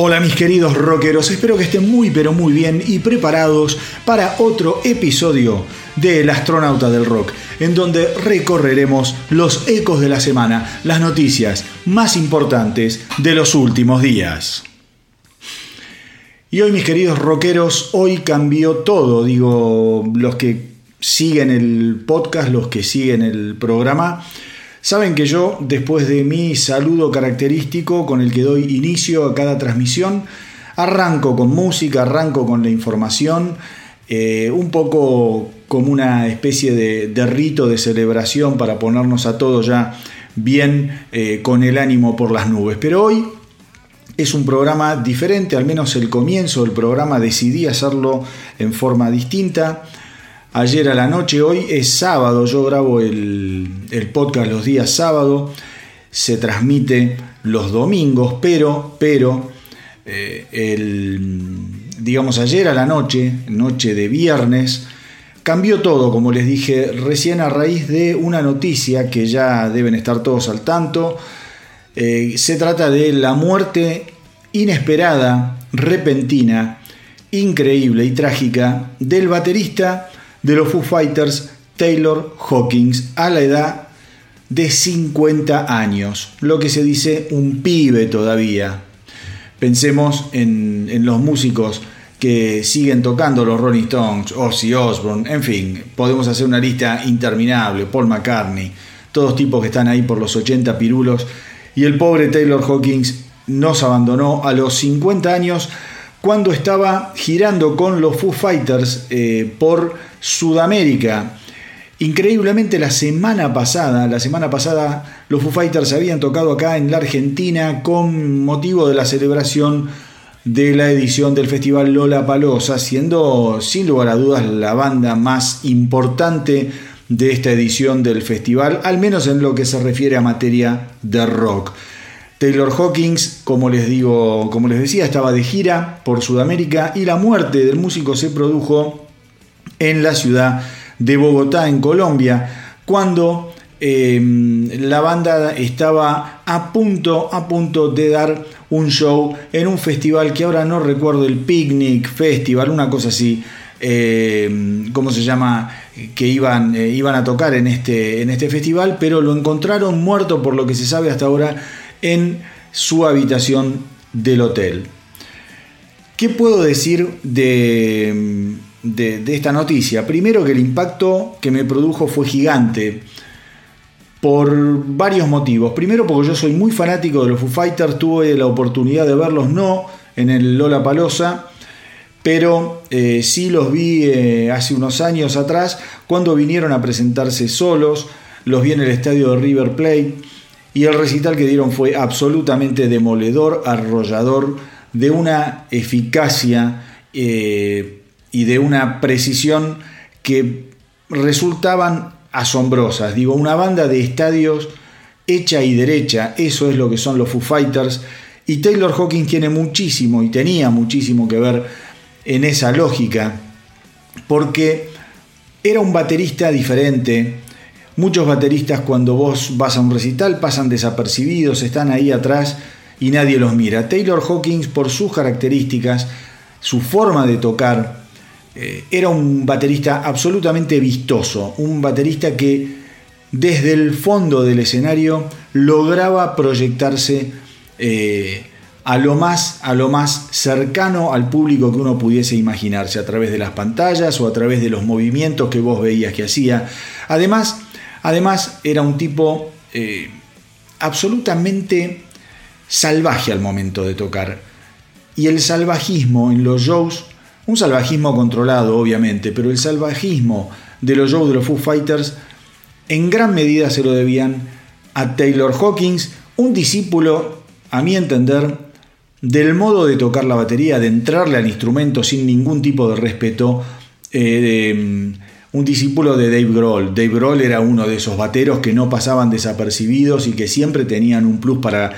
Hola mis queridos rockeros, espero que estén muy pero muy bien y preparados para otro episodio de El astronauta del rock, en donde recorreremos los ecos de la semana, las noticias más importantes de los últimos días. Y hoy mis queridos rockeros, hoy cambió todo, digo, los que siguen el podcast, los que siguen el programa, Saben que yo, después de mi saludo característico con el que doy inicio a cada transmisión, arranco con música, arranco con la información, eh, un poco como una especie de, rito de celebración para ponernos a todos ya bien eh, con el ánimo por las nubes. Pero hoy es un programa diferente, al menos el comienzo del programa decidí hacerlo en forma distinta ayer a la noche. Hoy es sábado, yo grabo el, podcast los días sábado, se transmite los domingos, pero, pero, eh, el, digamos ayer a la noche, noche de viernes, cambió todo, como les dije recién a raíz de una noticia que ya deben estar todos al tanto. Eh, se trata de la muerte inesperada, repentina, increíble y trágica del baterista de los Foo Fighters Taylor Hawkins a la edad de 50 años, lo que se dice un pibe todavía. Pensemos en, los músicos que siguen tocando los Rolling Stones, Ozzy Osbourne, en fin, podemos hacer una lista interminable, Paul McCartney, todos tipos que están ahí por los 80 pirulos, y el pobre Taylor Hawkins nos abandonó a los 50 años cuando estaba girando con los Foo Fighters eh, por Sudamérica. Increíblemente la semana pasada, la semana pasada los Foo Fighters habían tocado acá en la Argentina con motivo de la celebración de la edición del Festival Lola Palosa, siendo sin lugar a dudas la banda más importante de esta edición del festival, al menos en lo que se refiere a materia de rock. Taylor Hawkins, como les digo, como les decía, estaba de gira por Sudamérica y la muerte del músico se produjo en la ciudad de Bogotá, en Colombia, cuando em, la banda estaba a punto, a punto de dar un show en un festival que ahora no recuerdo, el Picnic Festival, una cosa así, em, ¿cómo se llama? Que iban, eh, iban a tocar en este, en este festival, pero lo encontraron muerto por lo que se sabe hasta ahora en su habitación del hotel. ¿Qué puedo decir de, de, esta noticia? Primero que el impacto que me produjo fue gigante por varios motivos. Primero porque yo soy muy fanático de los Foo Fighters, tuve la oportunidad de verlos no en el Lola Palosa, pero eh, sí los vi eh, hace unos años atrás cuando vinieron a presentarse solos, los vi en el estadio de River Plate y el recital que dieron fue absolutamente demoledor, arrollador, de una eficacia eh, y de una precisión que resultaban asombrosas. Digo, una banda de estadios hecha y derecha, eso es lo que son los Foo Fighters, y Taylor Hawkins tiene muchísimo y tenía muchísimo que ver en esa lógica, porque era un baterista diferente, Muchos bateristas cuando vos vas a un recital pasan desapercibidos, están ahí atrás y nadie los mira. Taylor Hawkins, por sus características, su forma de tocar, eh, era un baterista absolutamente vistoso, un baterista que desde el fondo del escenario lograba proyectarse eh, a, lo más, a lo más cercano al público que uno pudiese imaginarse, a través de las pantallas o a través de los movimientos que vos veías que hacía. Además, Además, era un tipo eh, absolutamente salvaje al momento de tocar. Y el salvajismo en los shows, un salvajismo controlado obviamente, pero el salvajismo de los shows de los Foo Fighters en gran medida se lo debían a Taylor Hawkins, un discípulo, a mi entender, del modo de tocar la batería, de entrarle al instrumento sin ningún tipo de respeto, eh, un discípulo de Dave Grohl. Dave Grohl era uno de esos bateros que no pasaban desapercibidos y que siempre tenían un plus para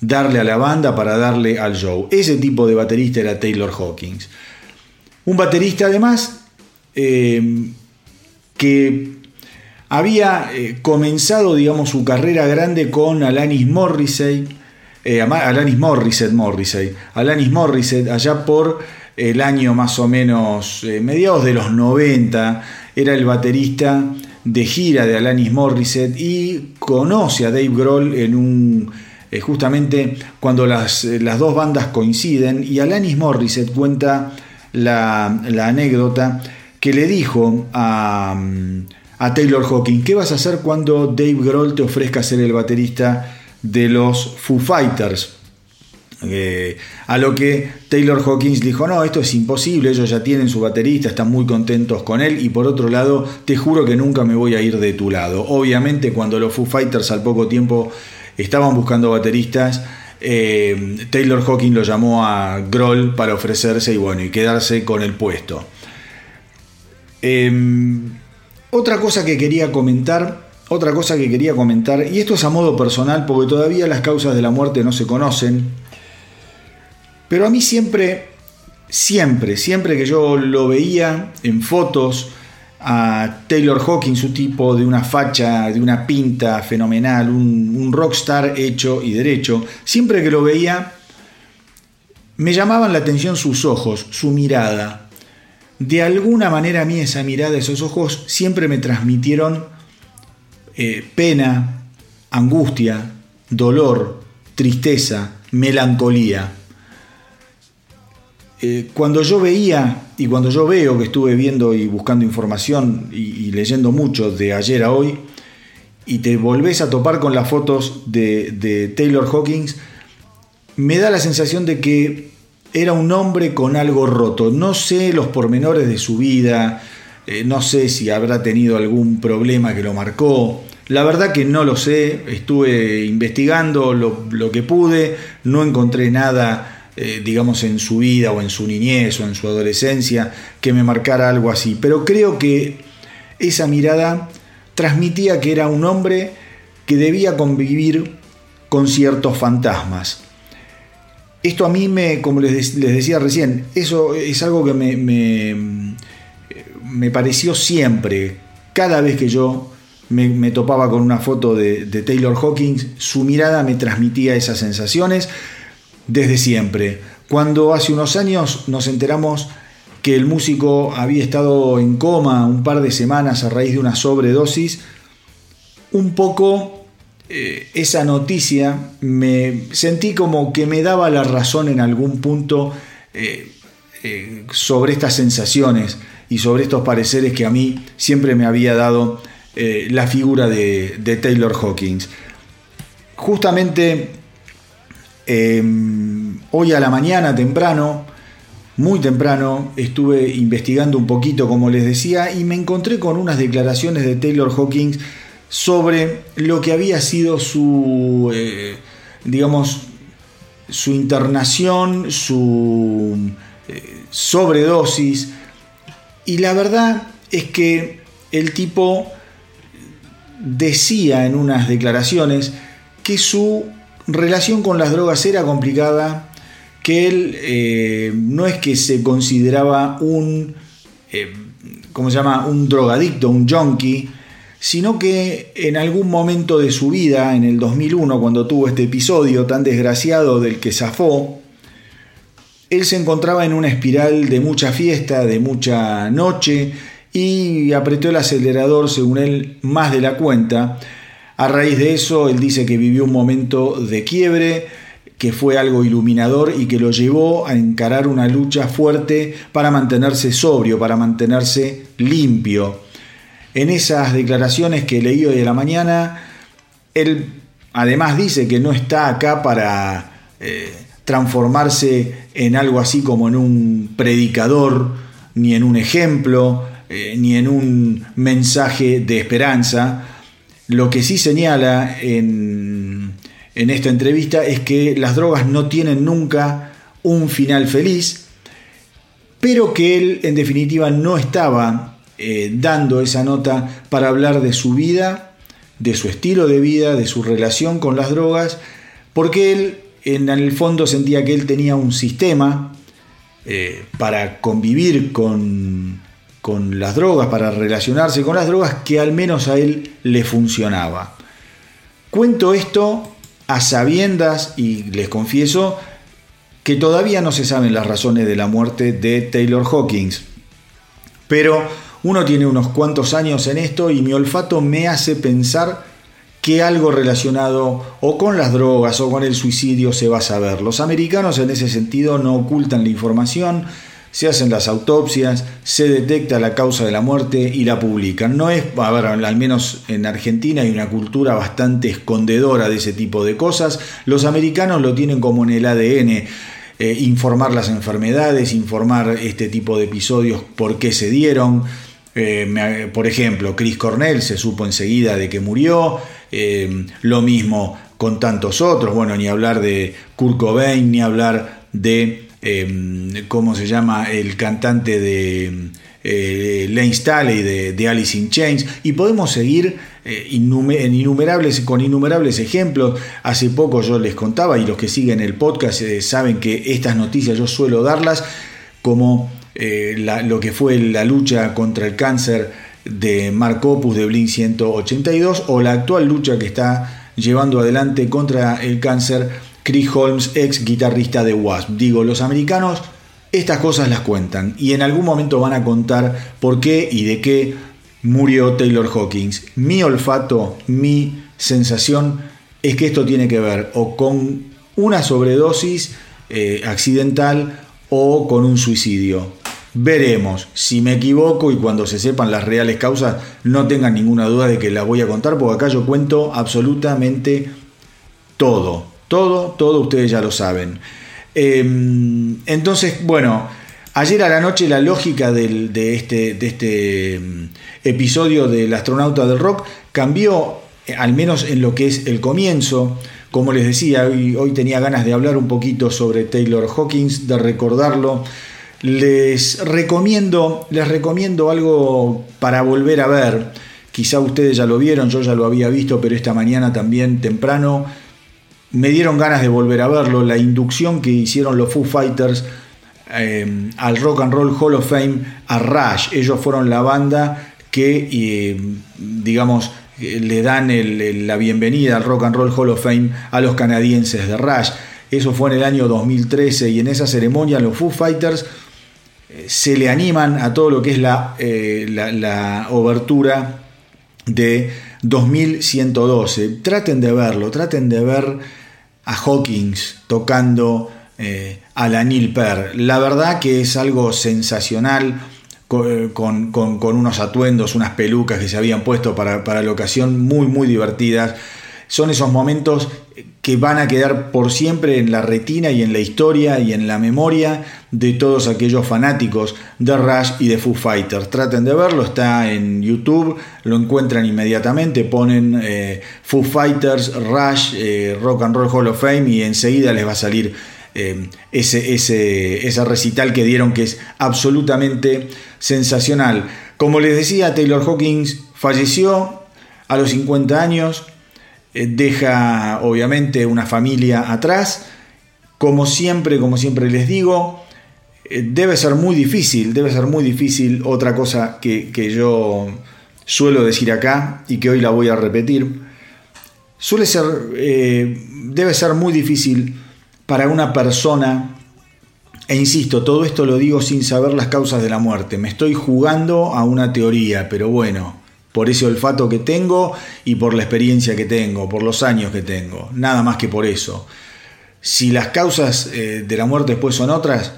darle a la banda, para darle al show. Ese tipo de baterista era Taylor Hawkins. Un baterista además eh, que había eh, comenzado, digamos, su carrera grande con Alanis Morrissey, eh, Alanis Morissette, Morrissey, Alanis Morissette, allá por el año más o menos, mediados de los 90, era el baterista de gira de Alanis Morissette y conoce a Dave Grohl en un justamente cuando las, las, dos bandas coinciden y Alanis Morissette cuenta la, anécdota que le dijo a, a, Taylor Hawkins, ¿qué vas a hacer cuando Dave Grohl te ofrezca ser el baterista de los Foo Fighters? Eh, a lo que Taylor Hawkins dijo, no, esto es imposible, ellos ya tienen su baterista, están muy contentos con él y por otro lado, te juro que nunca me voy a ir de tu lado. Obviamente cuando los Foo Fighters al poco tiempo estaban buscando bateristas, eh, Taylor Hawkins lo llamó a Grohl para ofrecerse y bueno, y quedarse con el puesto. Em, otra cosa que quería comentar, otra cosa que quería comentar, y esto es a modo personal porque todavía las causas de la muerte no se conocen, pero a mí siempre, siempre, siempre que yo lo veía en fotos a Taylor Hawkins, su tipo de una facha, de una pinta fenomenal, un, rockstar hecho y derecho, siempre que lo veía me llamaban la atención sus ojos, su mirada. De alguna manera a mí esa mirada, esos ojos siempre me transmitieron eh, pena, angustia, dolor, tristeza, melancolía. Eh, cuando yo veía y cuando yo veo que estuve viendo y buscando información y, leyendo mucho de ayer a hoy, y te volvés a topar con las fotos de, Taylor Hawkins, me da la sensación de que era un hombre con algo roto. No sé los pormenores de su vida, eh, no sé si habrá tenido algún problema que lo marcó. La verdad que no lo sé, estuve investigando lo, lo que pude, no encontré nada eh, digamos, en su vida o en su niñez o en su adolescencia, que me marcara algo así. Pero creo que esa mirada transmitía que era un hombre que debía convivir con ciertos fantasmas. Esto a mí me, como les, decía recién, eso es algo que me, me, pareció siempre, cada vez que yo me, topaba con una foto de, de Taylor Hawkins, su mirada me transmitía esas sensaciones desde siempre. Cuando hace unos años nos enteramos que el músico había estado en coma un par de semanas a raíz de una sobredosis, un poco eh, esa noticia me sentí como que me daba la razón en algún punto eh, eh, sobre estas sensaciones y sobre estos pareceres que a mí siempre me había dado la figura de, de Taylor Hawkins. Justamente Em, hoy a la mañana temprano, muy temprano, estuve investigando un poquito, como les decía, y me encontré con unas declaraciones de Taylor Hawkins sobre lo que había sido su, eh, digamos, su internación, su eh, sobredosis. Y la verdad es que el tipo decía en unas declaraciones que su relación con las drogas era complicada, que él eh, no es que se consideraba un, eh, ¿cómo se llama?, un drogadicto, un junkie, sino que en algún momento de su vida, en el 2001, cuando tuvo este episodio tan desgraciado del que zafó, él se encontraba en una espiral de mucha fiesta, de mucha noche, y apretó el acelerador, según él, más de la cuenta, a raíz de eso, él dice que vivió un momento de quiebre, que fue algo iluminador y que lo llevó a encarar una lucha fuerte para mantenerse sobrio, para mantenerse limpio. En esas declaraciones que leí hoy de la mañana, él además dice que no está acá para eh, transformarse en algo así como en un predicador, ni en un ejemplo, eh, ni en un mensaje de esperanza, lo que sí señala en, esta entrevista es que las drogas no tienen nunca un final feliz, pero que él en definitiva no estaba eh, dando esa nota para hablar de su vida, de su estilo de vida, de su relación con las drogas, porque él en el fondo sentía que él tenía un sistema eh, para convivir con, con las drogas, para relacionarse con las drogas, que al menos a él le funcionaba. Cuento esto a sabiendas, y les confieso, que todavía no se saben las razones de la muerte de Taylor Hawkins. Pero uno tiene unos cuantos años en esto y mi olfato me hace pensar que algo relacionado o con las drogas o con el suicidio se va a saber. Los americanos en ese sentido no ocultan la información, se hacen las autopsias, se detecta la causa de la muerte y la publican. No es, a ver, al menos en Argentina hay una cultura bastante escondedora de ese tipo de cosas. Los americanos lo tienen como en el ADN. Eh, informar las enfermedades, informar este tipo de episodios, por qué se dieron. Eh, por ejemplo, Chris Cornell se supo enseguida de que murió, eh, lo mismo con tantos otros, bueno, ni hablar de Kurt Cobain, ni hablar de, ¿cómo se llama?, el cantante de Lane Staley, de, Alice in Chains, y podemos seguir eh, innumerables, con innumerables ejemplos. Hace poco yo les contaba, y los que siguen el podcast eh, saben que estas noticias yo suelo darlas, como eh, lo que fue la lucha contra el cáncer de Mark Opus de Blink 182, o la actual lucha que está llevando adelante contra el cáncer Chris Holmes, ex guitarrista de Wasp. Digo, los americanos estas cosas las cuentan y en algún momento van a contar por qué y de qué murió Taylor Hawkins. Mi olfato, mi sensación es que esto tiene que ver o con una sobredosis eh, accidental o con un suicidio. Veremos si me equivoco y cuando se sepan las reales causas no tengan ninguna duda de que las voy a contar porque acá yo cuento absolutamente todo. Todo, todo ustedes ya lo saben. Em, entonces, bueno, Ayer a la noche la lógica de, este, de este mm, episodio del astronauta del rock cambió, eh, al menos en lo que es el comienzo. Como les decía, hoy, hoy tenía ganas de hablar un poquito sobre Taylor Hawkins, de recordarlo. Les recomiendo, les recomiendo algo para volver a ver. Quizá ustedes ya lo vieron, yo ya lo había visto, pero esta mañana también temprano me dieron ganas de volver a verlo. La inducción que hicieron los Foo Fighters eh, al Rock and Roll Hall of Fame a Rush. Ellos fueron la banda que, eh, digamos, le dan la bienvenida al Rock and Roll Hall of Fame a los canadienses de Rush. Eso fue en el año 2013 y en esa ceremonia los Foo Fighters eh, se le animan a todo lo que es la, la, la obertura de 2112. Traten de verlo, traten de ver a Hawkins tocando eh, a la Neil Per. La verdad que es algo sensacional. Eh, con, unos atuendos, unas pelucas que se habían puesto para, para la ocasión, muy, muy divertidas. Son esos momentos que van a quedar por siempre en la retina y en la historia y en la memoria de todos aquellos fanáticos de Rush y de Foo Fighters. Traten de verlo, está en YouTube, lo encuentran inmediatamente, ponen eh, Foo Fighters, Rush, Rock and Roll Hall of Fame y enseguida les va a salir eh, ese, ese, recital que dieron que es absolutamente sensacional. Como les decía, Taylor Hawkins falleció a los 50 años, eh, deja obviamente una familia atrás. Como siempre, como siempre les digo, eh, debe ser muy difícil, debe ser muy difícil otra cosa que, que yo suelo decir acá y que hoy la voy a repetir. Suele ser, debe ser muy difícil para una persona, e insisto, todo esto lo digo sin saber las causas de la muerte, me estoy jugando a una teoría, pero bueno, por ese olfato que tengo y por la experiencia que tengo, por los años que tengo, nada más que por eso. Si las causas eh, de la muerte después son otras,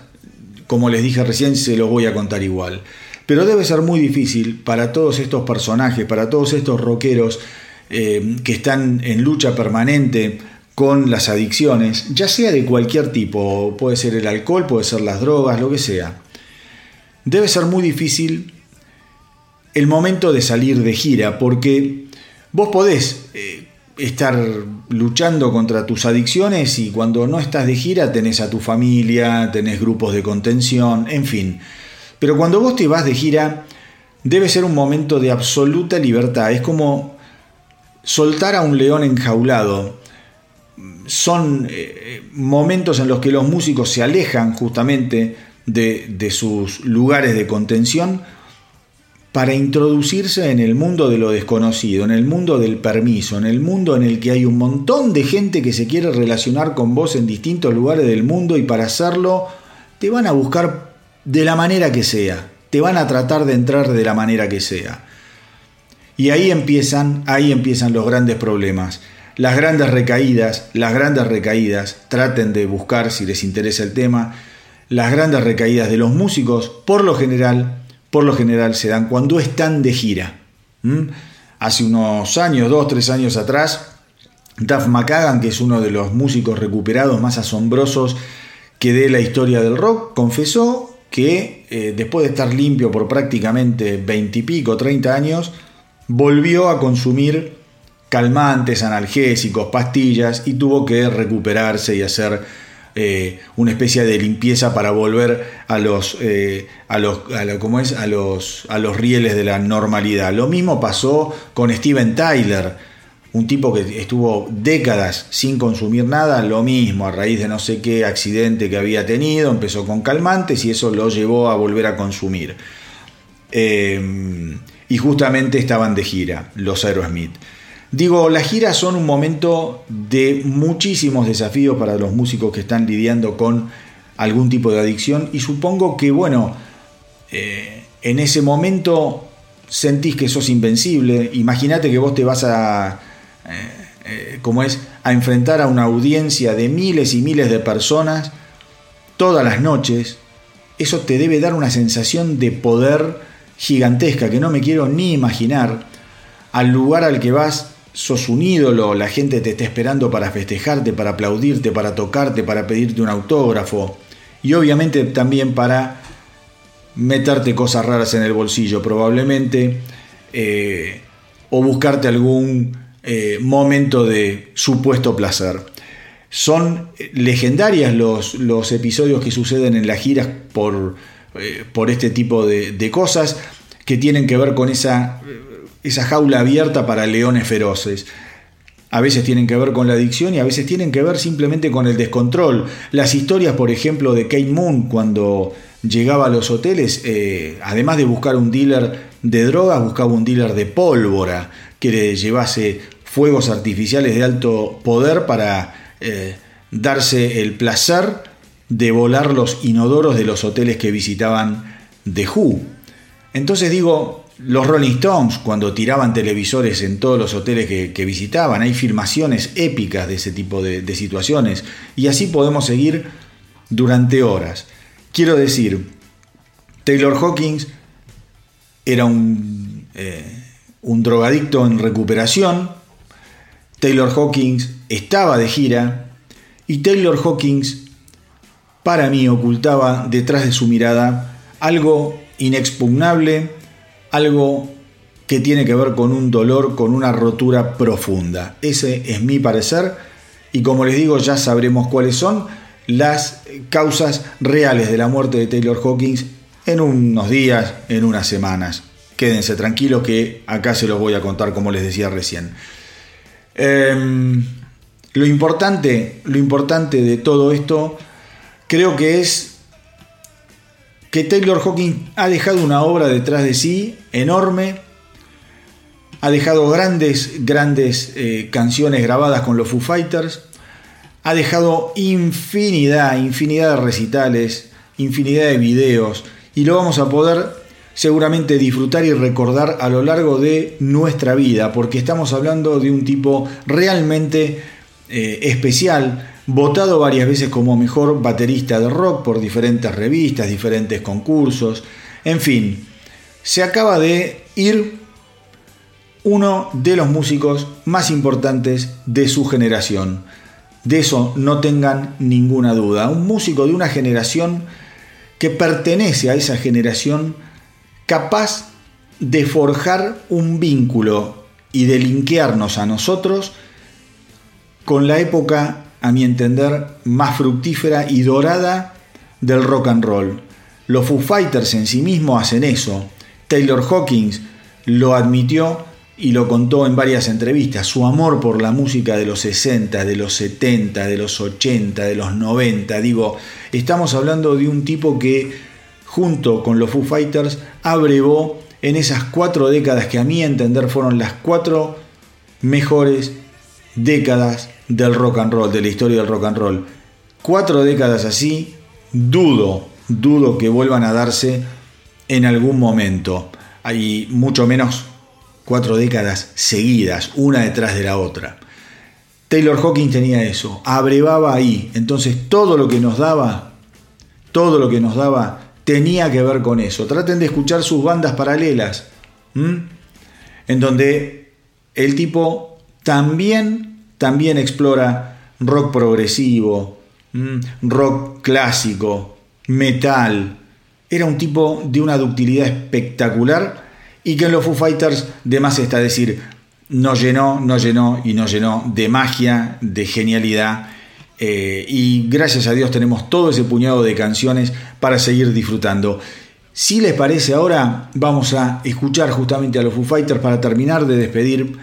como les dije recién, se los voy a contar igual. Pero debe ser muy difícil para todos estos personajes, para todos estos rockeros eh, que están en lucha permanente con las adicciones, ya sea de cualquier tipo, puede ser el alcohol, puede ser las drogas, lo que sea. Debe ser muy difícil el momento de salir de gira, porque vos podés eh, estar luchando contra tus adicciones y cuando no estás de gira tenés a tu familia, tenés grupos de contención, en fin. Pero cuando vos te vas de gira, debe ser un momento de absoluta libertad. Es como soltar a un león enjaulado son eh, momentos en los que los músicos se alejan justamente de, sus lugares de contención para introducirse en el mundo de lo desconocido, en el mundo del permiso, en el mundo en el que hay un montón de gente que se quiere relacionar con vos en distintos lugares del mundo y para hacerlo te van a buscar de la manera que sea, te van a tratar de entrar de la manera que sea. Y ahí empiezan, ahí empiezan los grandes problemas. Las grandes recaídas, las grandes recaídas, traten de buscar si les interesa el tema, las grandes recaídas de los músicos, por lo general, por lo general se dan cuando están de gira. Hace unos años, dos, tres años atrás, Duff McKagan, que es uno de los músicos recuperados más asombrosos que dé la historia del rock, confesó que eh, después de estar limpio por prácticamente 20 y pico, 30 años, volvió a consumir calmantes, analgésicos, pastillas y tuvo que recuperarse y hacer eh, una especie de limpieza para volver a los, eh, a los, a es? A los, a los rieles de la normalidad. Lo mismo pasó con Steven Tyler, un tipo que estuvo décadas sin consumir nada, lo mismo, a raíz de no sé qué accidente que había tenido, empezó con calmantes y eso lo llevó a volver a consumir. Eh, y justamente estaban de gira, los Aerosmith. Digo, las giras son un momento de muchísimos desafíos para los músicos que están lidiando con algún tipo de adicción y supongo que, bueno, eh, en ese momento sentís que sos invencible. Imagínate que vos te vas a, eh, eh, es, a enfrentar a una audiencia de miles y miles de personas todas las noches. Eso te debe dar una sensación de poder gigantesca que no me quiero ni imaginar. Al lugar al que vas sos un ídolo, la gente te está esperando para festejarte, para aplaudirte, para tocarte, para pedirte un autógrafo y obviamente también para meterte cosas raras en el bolsillo probablemente eh, o buscarte algún eh, momento de supuesto placer. Son legendarias los, los, episodios que suceden en las giras por, eh, por este tipo de cosas que tienen que ver con esa esa jaula abierta para leones feroces. A veces tienen que ver con la adicción y a veces tienen que ver simplemente con el descontrol. Las historias, por ejemplo, de Kate Moon cuando llegaba a los hoteles, eh, además de buscar un dealer de drogas, buscaba un dealer de pólvora que le llevase fuegos artificiales de alto poder para eh, darse el placer de volar los inodoros de los hoteles que visitaban de Who. Entonces digo, los Rolling Stones, cuando tiraban televisores en todos los hoteles que, visitaban, hay filmaciones épicas de ese tipo de, situaciones. Y así podemos seguir durante horas. Quiero decir, Taylor Hawkins era un, eh, un drogadicto en recuperación, Taylor Hawkins estaba de gira y Taylor Hawkins para mí ocultaba detrás de su mirada algo inexpugnable, algo que tiene que ver con un dolor, con una rotura profunda. Ese es mi parecer y como les digo ya sabremos cuáles son las causas reales de la muerte de Taylor Hawkins en unos días, en unas semanas. Quédense tranquilos que acá se los voy a contar como les decía recién. Em, lo, importante, lo importante de todo esto creo que es que Taylor Hawkins ha dejado una obra detrás de sí enorme, ha dejado grandes, grandes eh, canciones grabadas con los Foo Fighters, ha dejado infinidad, infinidad de recitales, infinidad de videos, y lo vamos a poder seguramente disfrutar y recordar a lo largo de nuestra vida, porque estamos hablando de un tipo realmente eh, especial, votado varias veces como mejor baterista de rock por diferentes revistas, diferentes concursos, en fin, se acaba de ir uno de los músicos más importantes de su generación. De eso no tengan ninguna duda. Un músico de una generación que pertenece a esa generación capaz de forjar un vínculo y de linkearnos a nosotros con la época a mi entender, más fructífera y dorada del rock and roll. Los Foo Fighters en sí mismos hacen eso. Taylor Hawkins lo admitió y lo contó en varias entrevistas. Su amor por la música de los 60, de los 70, de los 80, de los 90. Digo, estamos hablando de un tipo que junto con los Foo Fighters abrevó en esas cuatro décadas que a mi entender fueron las cuatro mejores décadas del rock and roll, de la historia del rock and roll. Cuatro décadas así, dudo, dudo que vuelvan a darse en algún momento. Hay mucho menos cuatro décadas seguidas, una detrás de la otra. Taylor Hawkins tenía eso, abrevaba ahí, entonces todo lo que nos daba, todo lo que nos daba tenía que ver con eso. Traten de escuchar sus bandas paralelas, en donde el tipo también, también explora rock progresivo, rock clásico, metal. Era un tipo de una ductilidad espectacular y que en los Foo Fighters de más está decir, nos llenó, nos llenó y nos llenó de magia, de genialidad. Eh, y gracias a Dios tenemos todo ese puñado de canciones para seguir disfrutando. Si les parece ahora, vamos a escuchar justamente a los Foo Fighters para terminar de despedir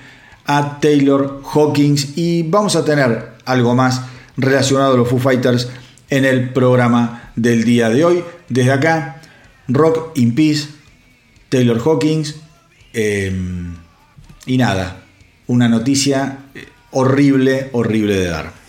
a Taylor Hawkins y vamos a tener algo más relacionado a los Foo Fighters en el programa del día de hoy. Desde acá, Rock in Peace, Taylor Hawkins. Em, y nada, una noticia horrible, horrible de dar.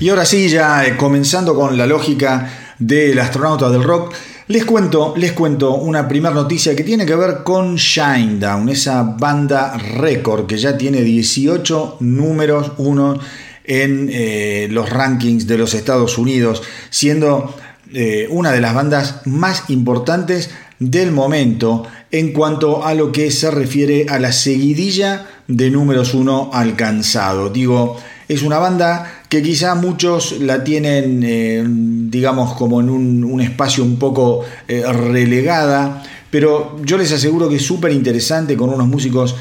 Y ahora sí, ya eh, comenzando con la lógica del astronauta del rock, les cuento, les cuento una primera noticia que tiene que ver con Shinedown, esa banda récord que ya tiene 18 números uno en eh, los rankings de los Estados Unidos, siendo eh, una de las bandas más importantes del momento en cuanto a lo que se refiere a la seguidilla de números uno alcanzado. Digo, es una banda que quizá muchos la tienen, eh, digamos, como en un, espacio un poco eh, relegada, pero yo les aseguro que es súper interesante con unos músicos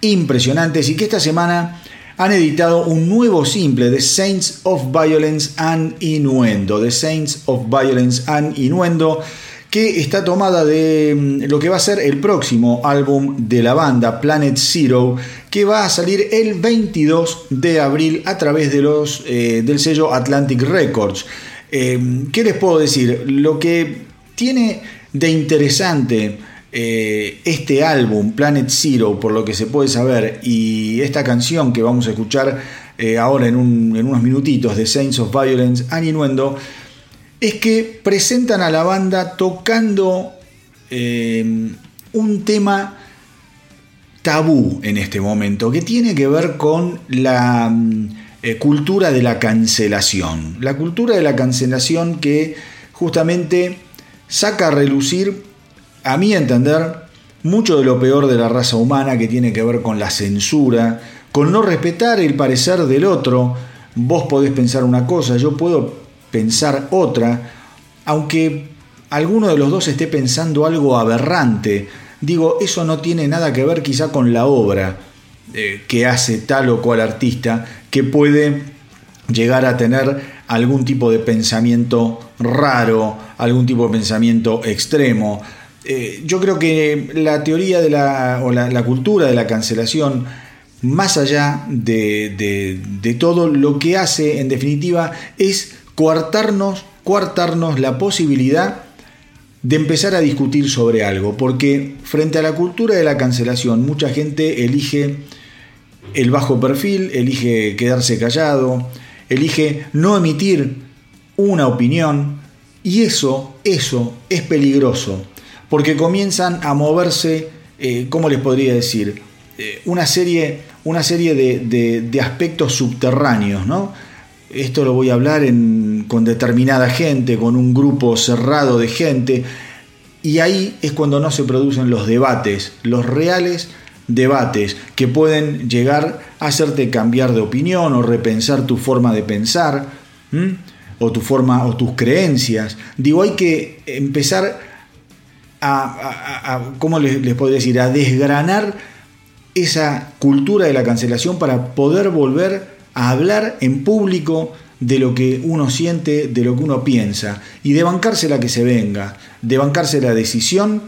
impresionantes y que esta semana han editado un nuevo simple, The Saints of Violence and Innuendo, The Saints of Violence and Innuendo, que está tomada de mm, lo que va a ser el próximo álbum de la banda, Planet Zero, que va a salir el 22 de abril a través de los, eh, del sello Atlantic Records. Eh, ¿Qué les puedo decir? Lo que tiene de interesante eh, este álbum, Planet Zero, por lo que se puede saber, y esta canción que vamos a escuchar ahora en, unos minutitos de Saints of Violence and Innuendo, es que presentan a la banda tocando eh, un tema tabú en este momento, que tiene que ver con la mm, eh, cultura de la cancelación. La cultura de la cancelación que justamente saca a relucir, a mi entender, mucho de lo peor de la raza humana que tiene que ver con la censura, con no respetar el parecer del otro. Vos podés pensar una cosa, yo puedo pensar otra, aunque alguno de los dos esté pensando algo aberrante. Digo, eso no tiene nada que ver quizá con la obra eh, que hace tal o cual artista, que puede llegar a tener algún tipo de pensamiento raro, algún tipo de pensamiento extremo. Eh, yo creo que la teoría de la, o la, cultura de la cancelación, más allá de, de todo, lo que hace en definitiva es coartarnos, coartarnos la posibilidad de empezar a discutir sobre algo, porque frente a la cultura de la cancelación, mucha gente elige el bajo perfil, elige quedarse callado, elige no emitir una opinión, y eso, eso es peligroso, porque comienzan a moverse, eh, ¿cómo les podría decir? Eh, una serie, una serie de, de aspectos subterráneos, ¿no? Esto lo voy a hablar con determinada gente, con un grupo cerrado de gente, y ahí es cuando no se producen los debates, los reales debates que pueden llegar a hacerte cambiar de opinión o repensar tu forma de pensar o tu forma o tus creencias. Digo, hay que empezar a, ¿cómo les, les podría decir? A desgranar esa cultura de la cancelación para poder volver a hablar en público de lo que uno siente, de lo que uno piensa, y de bancarse la que se venga, de bancarse la decisión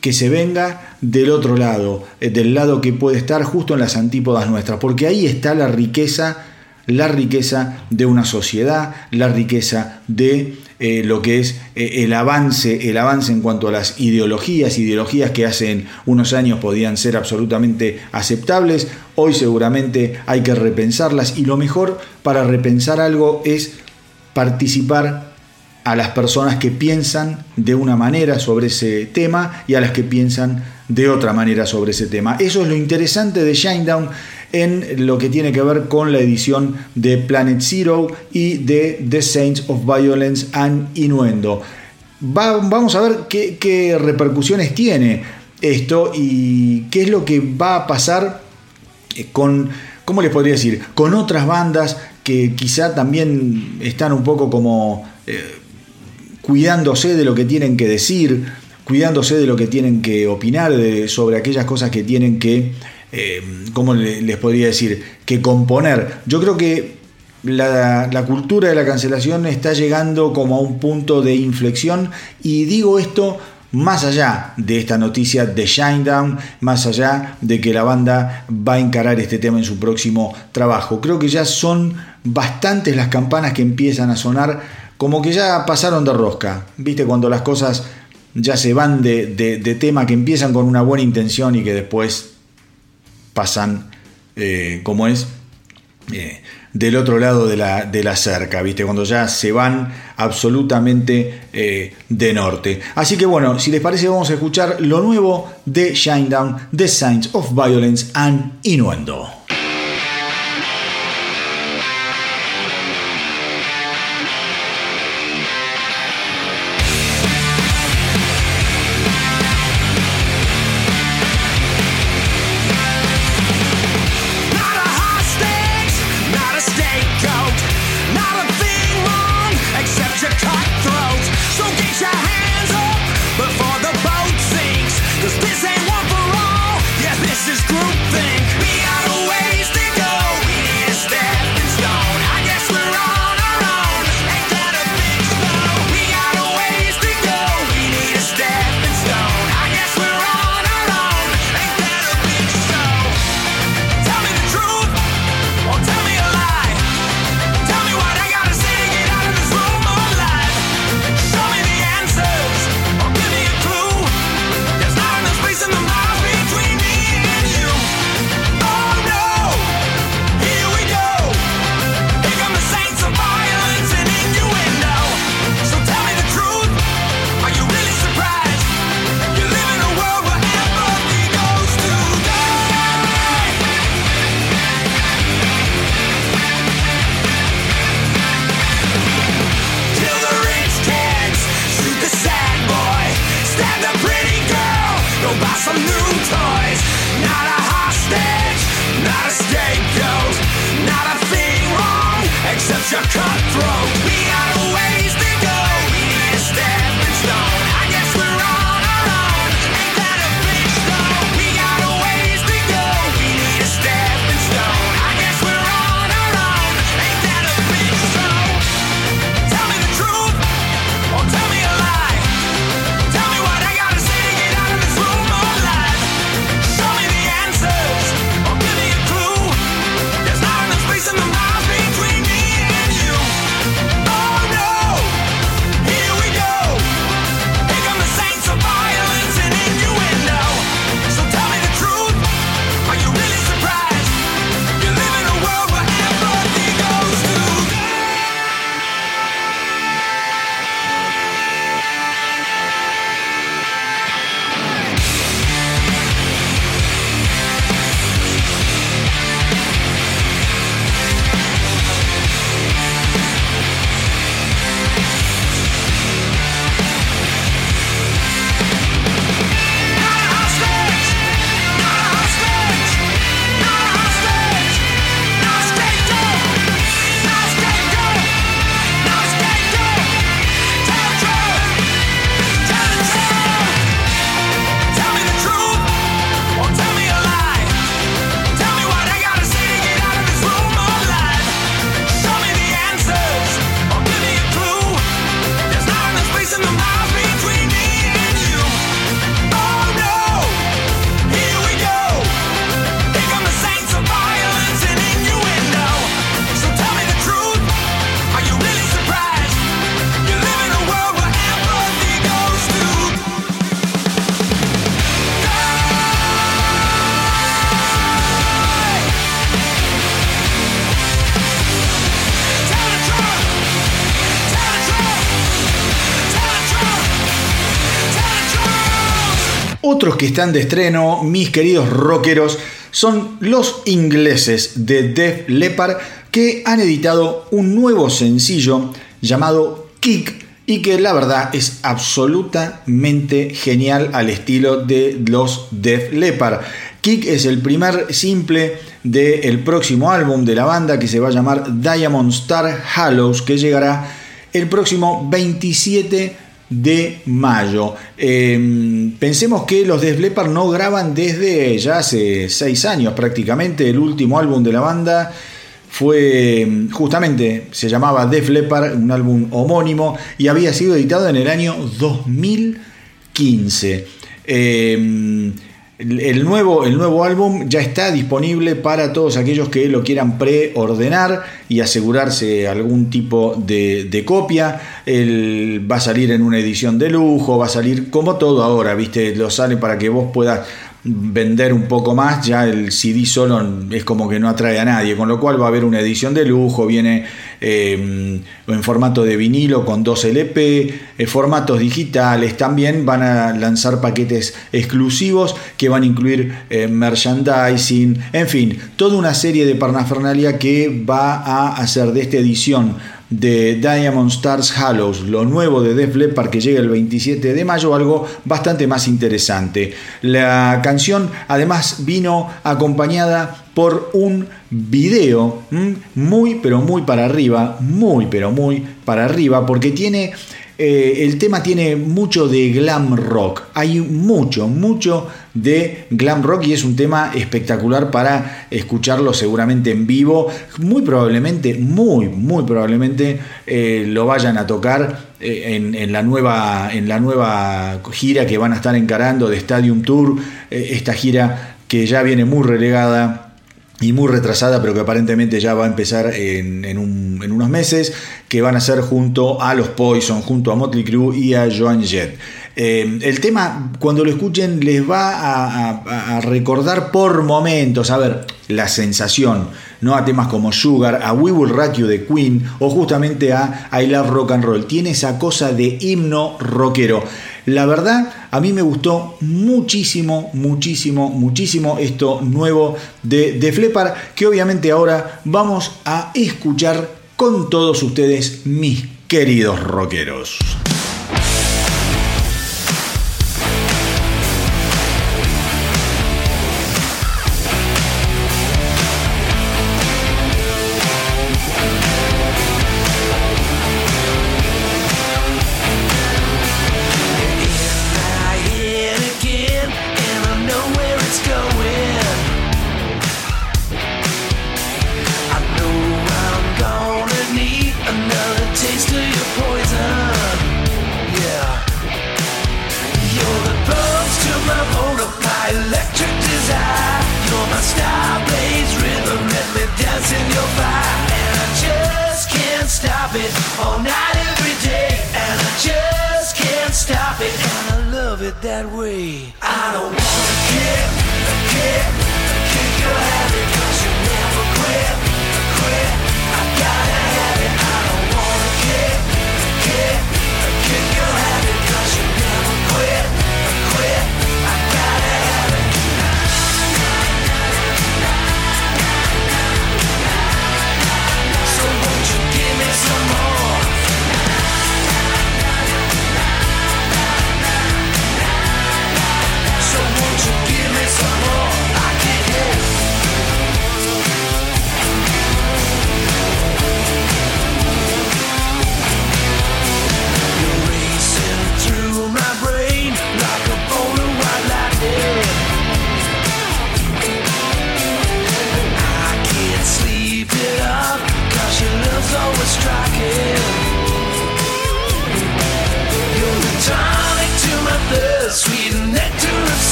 que se venga del otro lado, eh, del lado que puede estar justo en las antípodas nuestras, porque ahí está la riqueza la riqueza de una sociedad, la riqueza de eh, lo que es eh, el avance, el avance en cuanto a las ideologías, ideologías que hace unos años podían ser absolutamente aceptables, hoy seguramente hay que repensarlas y lo mejor para repensar algo es participar a las personas que piensan de una manera sobre ese tema y a las que piensan de otra manera sobre ese tema. Eso es lo interesante de Shinedown en lo que tiene que ver con la edición de Planet Zero y de The Saints of Violence and Innuendo. vamos a ver qué, repercusiones tiene esto y qué es lo que va a pasar con, ¿cómo les podría decir? Con otras bandas que quizá también están un poco como eh, cuidándose de lo que tienen que decir, cuidándose de lo que tienen que opinar, sobre aquellas cosas que tienen que eh, ¿cómo les podría decir? Que componer. Yo creo que la, cultura de la cancelación está llegando como a un punto de inflexión y digo esto más allá de esta noticia de Shinedown, más allá de que la banda va a encarar este tema en su próximo trabajo. Creo que ya son bastantes las campanas que empiezan a sonar como que ya pasaron de rosca. ¿Viste? Cuando las cosas ya se van de, de tema que empiezan con una buena intención y que después pasan, eh, como es, eh, del otro lado de la, de la cerca, ¿viste? Cuando ya se van absolutamente eh, de norte. Así que bueno, si les parece vamos a escuchar lo nuevo de Shinedown, The Signs of Violence and Innuendo. Que están de estreno, mis queridos rockeros, son los ingleses de Def Leppard que han editado un nuevo sencillo llamado Kick y que la verdad es absolutamente genial al estilo de los Def Leppard. Kick es el primer simple del próximo álbum de la banda que se va a llamar Diamond Star Hallows que llegará el próximo 27 de mayo. Em, pensemos que los Def Leppard no graban desde ya hace seis años prácticamente. El último álbum de la banda fue justamente, se llamaba Def Leppard, un álbum homónimo y había sido editado en el año 2015. El nuevo, el nuevo álbum ya está disponible para todos aquellos que lo quieran preordenar y asegurarse algún tipo de, copia. va a salir en una edición de lujo, va a salir como todo ahora, ¿viste? Lo sale para que vos puedas vender un poco más, ya el CD solo es como que no atrae a nadie, con lo cual va a haber una edición de lujo, viene eh, en formato de vinilo con 2 LP, eh, formatos digitales, también van a lanzar paquetes exclusivos que van a incluir eh, merchandising, en fin, toda una serie de parnafernalia que va a hacer de esta edición de Diamond Stars Hallows, lo nuevo de Def Leppard que llega el 27 de mayo, algo bastante más interesante. La canción además vino acompañada por un video muy pero muy para arriba, muy pero muy para arriba, porque tiene eh, el tema tiene mucho de glam rock. Hay mucho, mucho de glam rock y es un tema espectacular para escucharlo seguramente en vivo. Muy probablemente, muy, muy probablemente eh, lo vayan a tocar eh, en, la nueva, en la nueva gira que van a estar encarando de Stadium Tour. esta gira que ya viene muy relegada y muy retrasada, pero que aparentemente ya va a empezar en, unos meses, que van a ser junto a los Poison, junto a Motley Crue y a Joan Jett. Eh, el tema, cuando lo escuchen, les va a, recordar por momentos, a ver, la sensación, no a temas como Sugar, a We Will Rock You de Queen o justamente a I Love Rock and Roll. Tiene esa cosa de himno rockero. La verdad, a mí me gustó muchísimo, muchísimo, muchísimo esto nuevo de, de Flepar, que obviamente ahora vamos a escuchar con todos ustedes, mis queridos rockeros.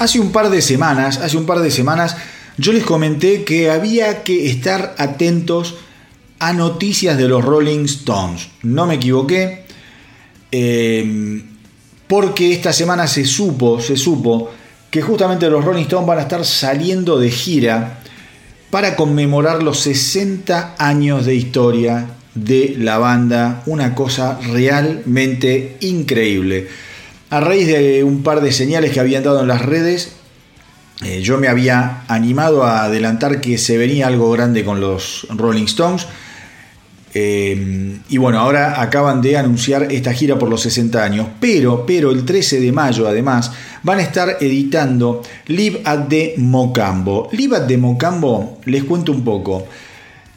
Hace un par de semanas, hace un par de semanas, yo les comenté que había que estar atentos a noticias de los Rolling Stones. No me equivoqué, eh, porque esta semana se supo, se supo que justamente los Rolling Stones van a estar saliendo de gira para conmemorar los 60 años de historia de la banda, una cosa realmente increíble. A raíz de un par de señales que habían dado en las redes, eh, yo me había animado a adelantar que se venía algo grande con los Rolling Stones. Eh, y bueno, ahora acaban de anunciar esta gira por los 60 años, pero, pero el 13 de mayo además van a estar editando Live at the Mocambo. Live at the Mocambo, les cuento un poco,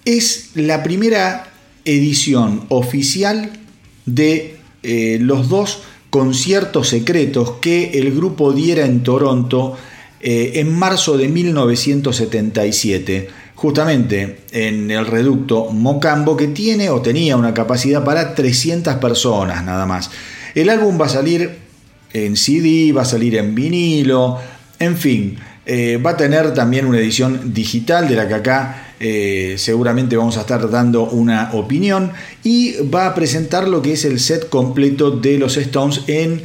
es la primera edición oficial de eh, los dos conciertos secretos que el grupo diera en Toronto eh, en marzo de 1977, justamente en el reducto Mocambo que tiene o tenía una capacidad para 300 personas nada más. El álbum va a salir en CD, va a salir en vinilo, en fin, eh, va a tener también una edición digital de la que acá eh, seguramente vamos a estar dando una opinión y va a presentar lo que es el set completo de los Stones en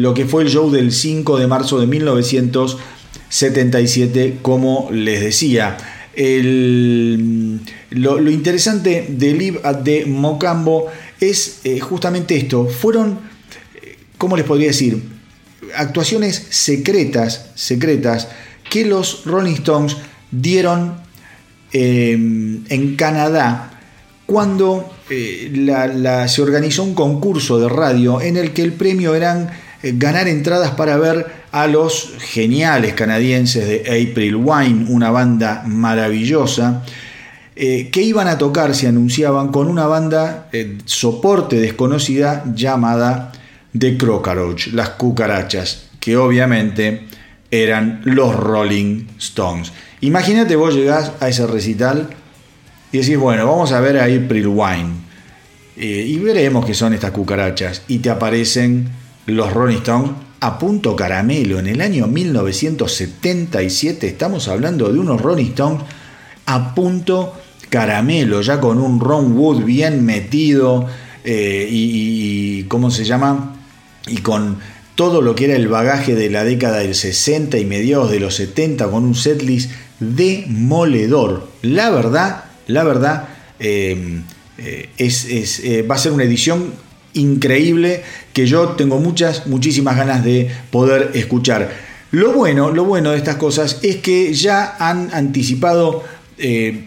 lo que fue el show del 5 de marzo de 1977, como les decía. lo, interesante de Live at the Mocambo es eh, justamente esto. Fueron, ¿cómo les podría decir? Actuaciones secretas, secretas, que los Rolling Stones dieron eh, en Canadá cuando eh, se organizó un concurso de radio en el que el premio eran eh, ganar entradas para ver a los geniales canadienses de April Wine, una banda maravillosa, eh, que iban a tocar, se anunciaban, con una banda soporte desconocida llamada The Crocaroach, las cucarachas, que obviamente eran los Rolling Stones. Imagínate vos llegás a ese recital y decís, bueno, vamos a ver a April Wine eh, y veremos qué son estas cucarachas. Y te aparecen los Rolling Stones a punto caramelo. En el año 1977 estamos hablando de unos Rolling Stones a punto caramelo, ya con un Ron Wood bien metido eh, y, ¿cómo se llama? Y con todo lo que era el bagaje de la década del 60 y mediados de los 70 con un setlist demoledor. La verdad, la verdad, eh, eh, es, eh, va a ser una edición increíble que yo tengo muchas, muchísimas ganas de poder escuchar. Lo bueno, lo bueno de estas cosas es que ya han anticipado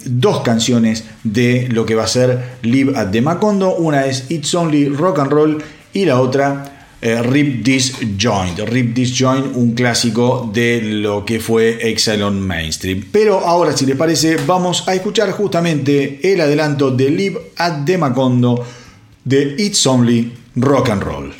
dos canciones de lo que va a ser Live at the Macondo. Una es It's Only Rock and Roll y la otra eh, Rip This Joint. Rip This Joint, un clásico de lo que fue Exile on Mainstream. Pero ahora, si les parece, vamos a escuchar justamente el adelanto de Live at the Macondo de It's Only Rock and Roll.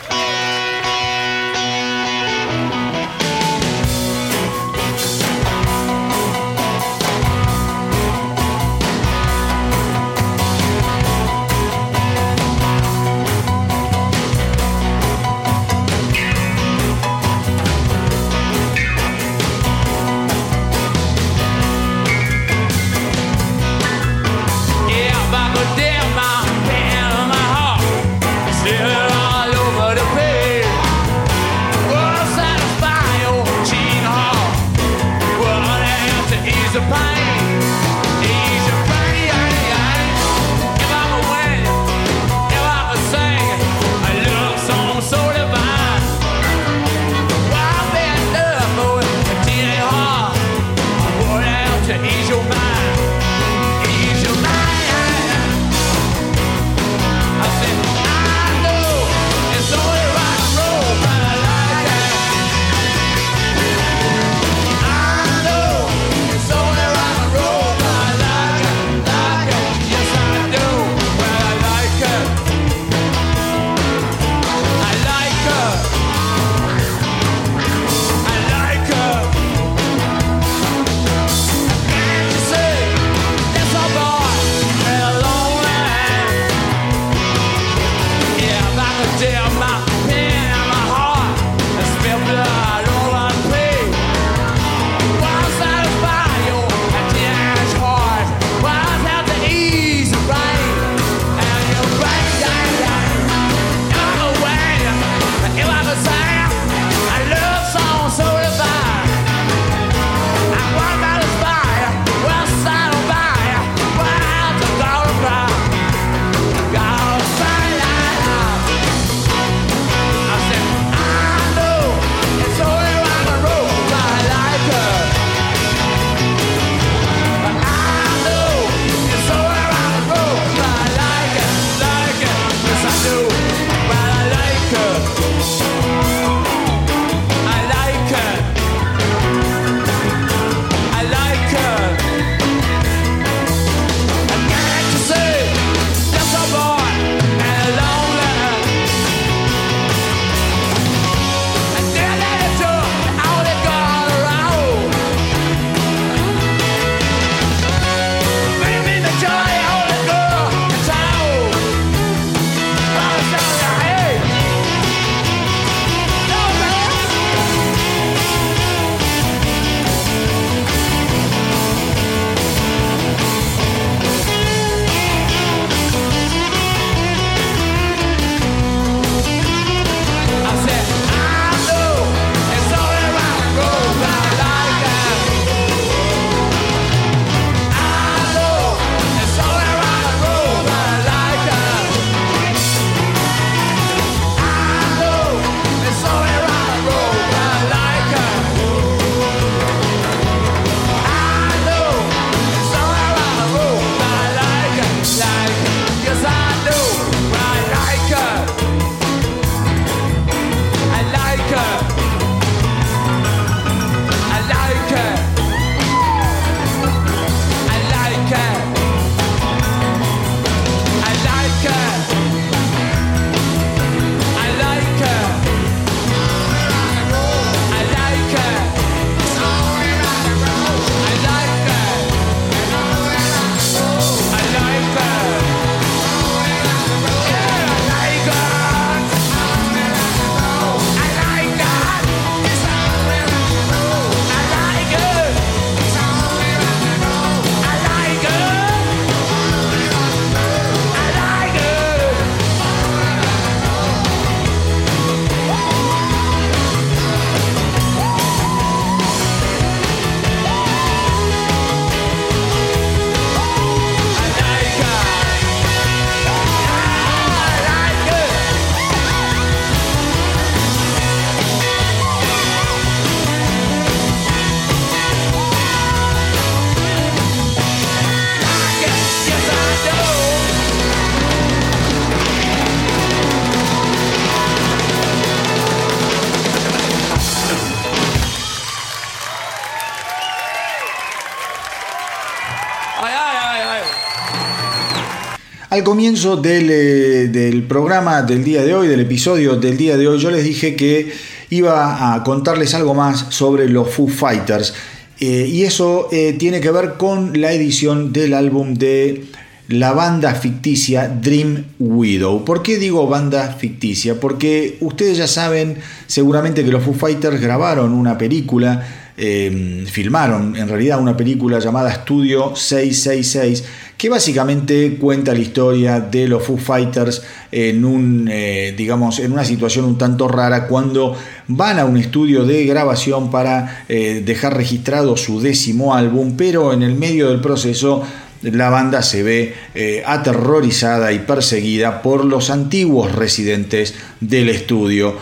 Al comienzo del, del programa del día de hoy, del episodio del día de hoy, yo les dije que iba a contarles algo más sobre los Foo Fighters. Eh, y eso eh, tiene que ver con la edición del álbum de la banda ficticia Dream Widow. ¿Por qué digo banda ficticia? Porque ustedes ya saben seguramente que los Foo Fighters grabaron una película, filmaron en realidad una película llamada Studio 666 que básicamente cuenta la historia de los Foo Fighters en un, eh, digamos, en una situación un tanto rara cuando van a un estudio de grabación para eh, dejar registrado su décimo álbum, pero en el medio del proceso la banda se ve eh, aterrorizada y perseguida por los antiguos residentes del estudio,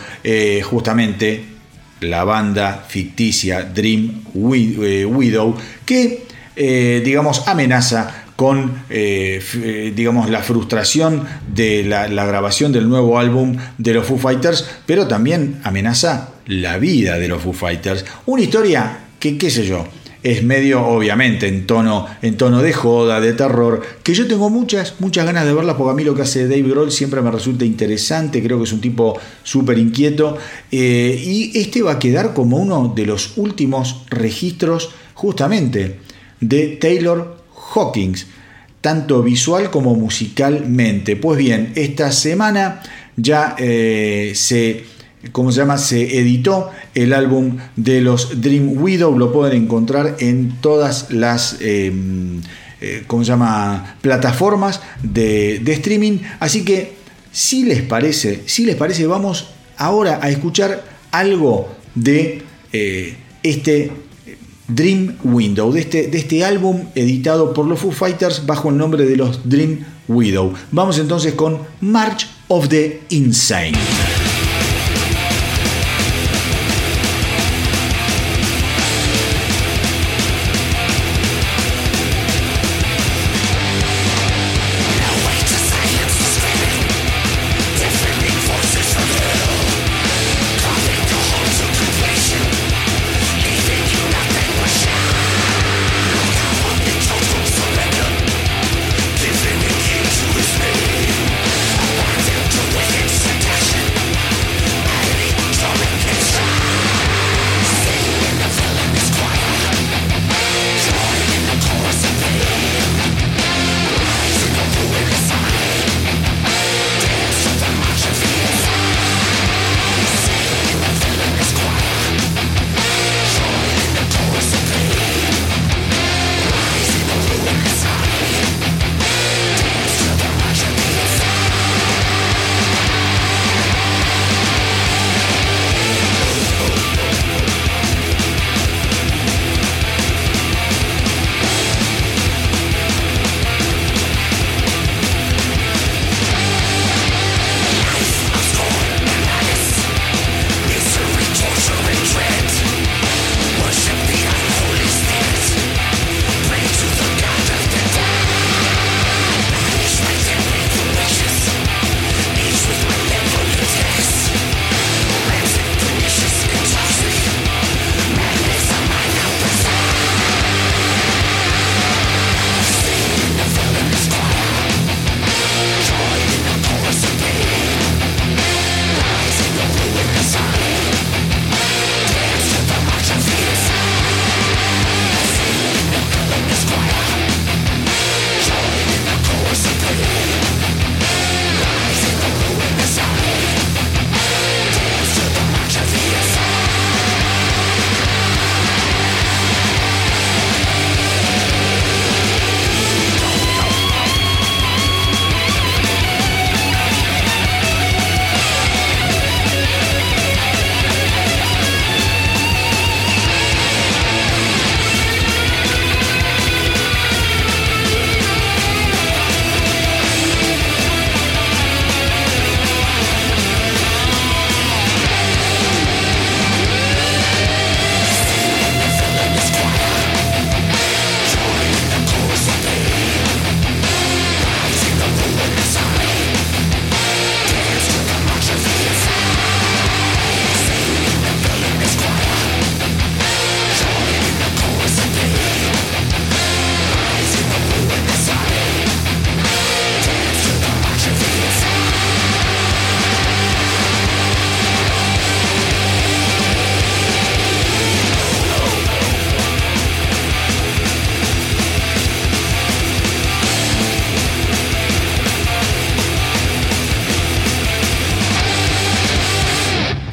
justamente la banda ficticia Dream Widow, que digamos amenaza con eh, eh, digamos la frustración de la, grabación del nuevo álbum de los Foo Fighters, pero también amenaza la vida de los Foo Fighters. Una historia que, qué sé yo, es medio obviamente en tono, en tono de joda, de terror, que yo tengo muchas, muchas ganas de verla porque a mí lo que hace Dave Grohl siempre me resulta interesante, creo que es un tipo súper inquieto eh, y este va a quedar como uno de los últimos registros justamente de Taylor Hawkins, tanto visual como musicalmente. Pues bien, esta semana ya se, se llama? Se editó el álbum de los Dream Widow, lo pueden encontrar en todas las... Em, eh, llama? plataformas de, streaming. Así que, si les parece, si les parece, vamos ahora a escuchar algo de eh, este Dream Window, de este, de este álbum editado por los Foo Fighters bajo el nombre de los Dream Widow. Vamos entonces con March of the Insane.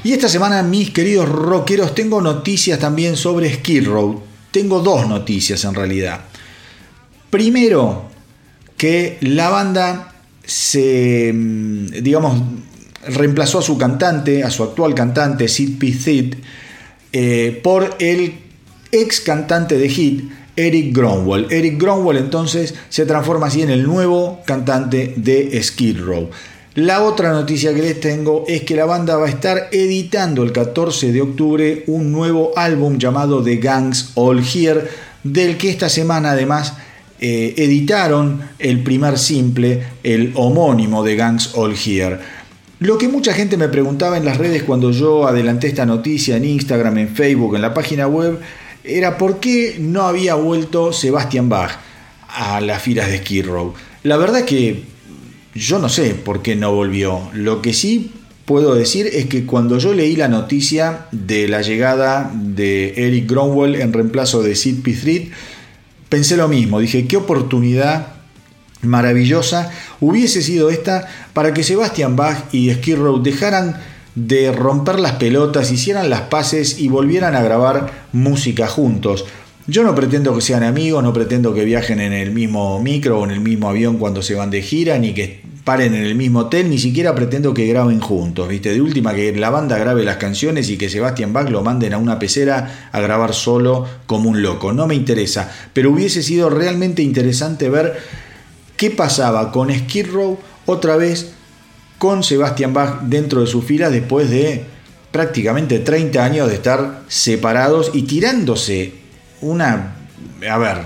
Y esta semana, mis queridos rockeros, tengo noticias también sobre Skid Row. Tengo dos noticias en realidad. Primero, que la banda se, mm, digamos, reemplazó a su cantante, a su actual cantante, Sid P. Sid, eh, por el ex cantante de Hit, Eric Gronwall. Eric Gronwall entonces se transforma así en el nuevo cantante de Skid Row. La otra noticia que les tengo es que la banda va a estar editando el 14 de octubre un nuevo álbum llamado The Gangs All Here, del que esta semana además eh, editaron el primer simple, el homónimo de Gangs All Here. Lo que mucha gente me preguntaba en las redes cuando yo adelanté esta noticia en Instagram, en Facebook, en la página web, era por qué no había vuelto Sebastian Bach a las filas de Skid Row. La verdad que yo no sé por qué no volvió. Lo que sí puedo decir es que cuando yo leí la noticia de la llegada de Eric Gronwall en reemplazo de Sid Pithrit, pensé lo mismo. Dije, qué oportunidad maravillosa hubiese sido esta para que Sebastian Bach y Skid Row dejaran de romper las pelotas, hicieran las paces y volvieran a grabar música juntos. Yo no pretendo que sean amigos, no pretendo que viajen en el mismo micro o en el mismo avión cuando se van de gira, ni que paren en el mismo hotel, ni siquiera pretendo que graben juntos, ¿viste? De última que la banda grabe las canciones y que Sebastian Bach lo manden a una pecera a grabar solo como un loco. No me interesa, pero hubiese sido realmente interesante ver qué pasaba con Skid Row otra vez con Sebastian Bach dentro de su fila después de prácticamente 30 años de estar separados y tirándose una, a ver,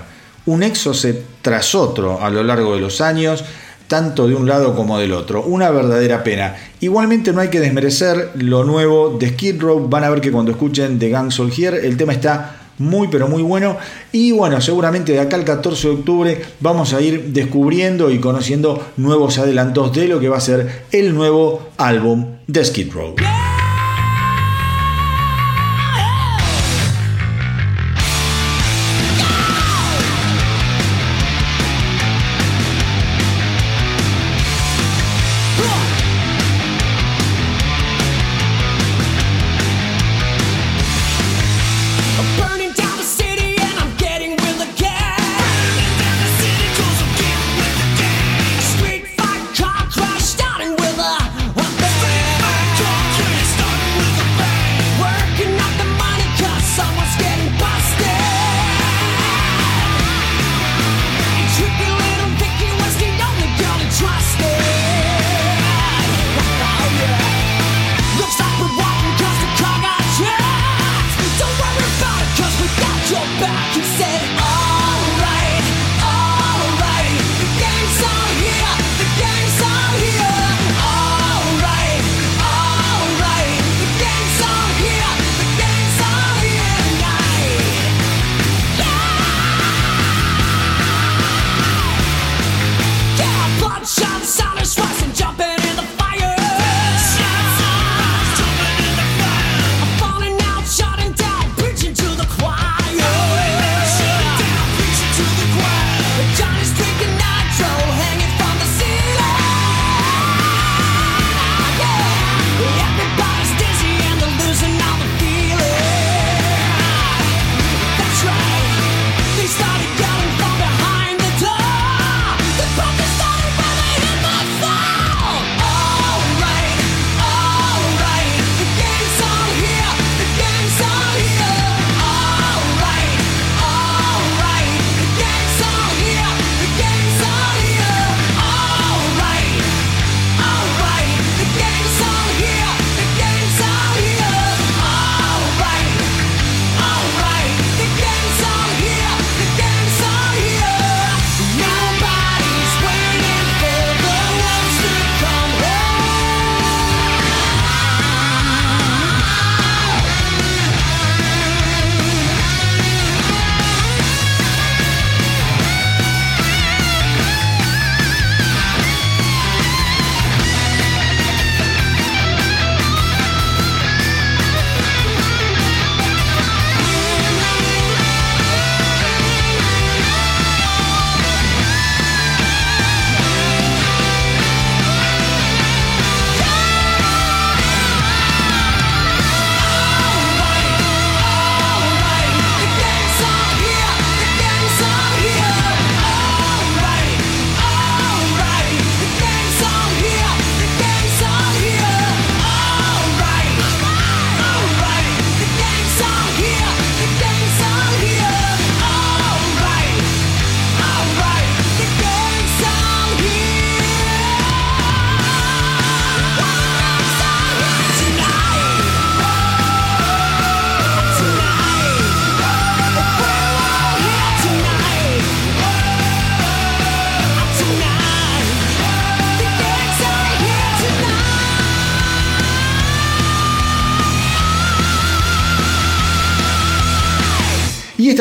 un exocet tras otro a lo largo de los años, tanto de un lado como del otro. Una verdadera pena. Igualmente no hay que desmerecer lo nuevo de Skid Row. Van a ver que cuando escuchen The Gang Soul Here, el tema está muy pero muy bueno y bueno seguramente de acá al 14 de octubre vamos a ir descubriendo y conociendo nuevos adelantos de lo que va a ser el nuevo álbum de Skid Row.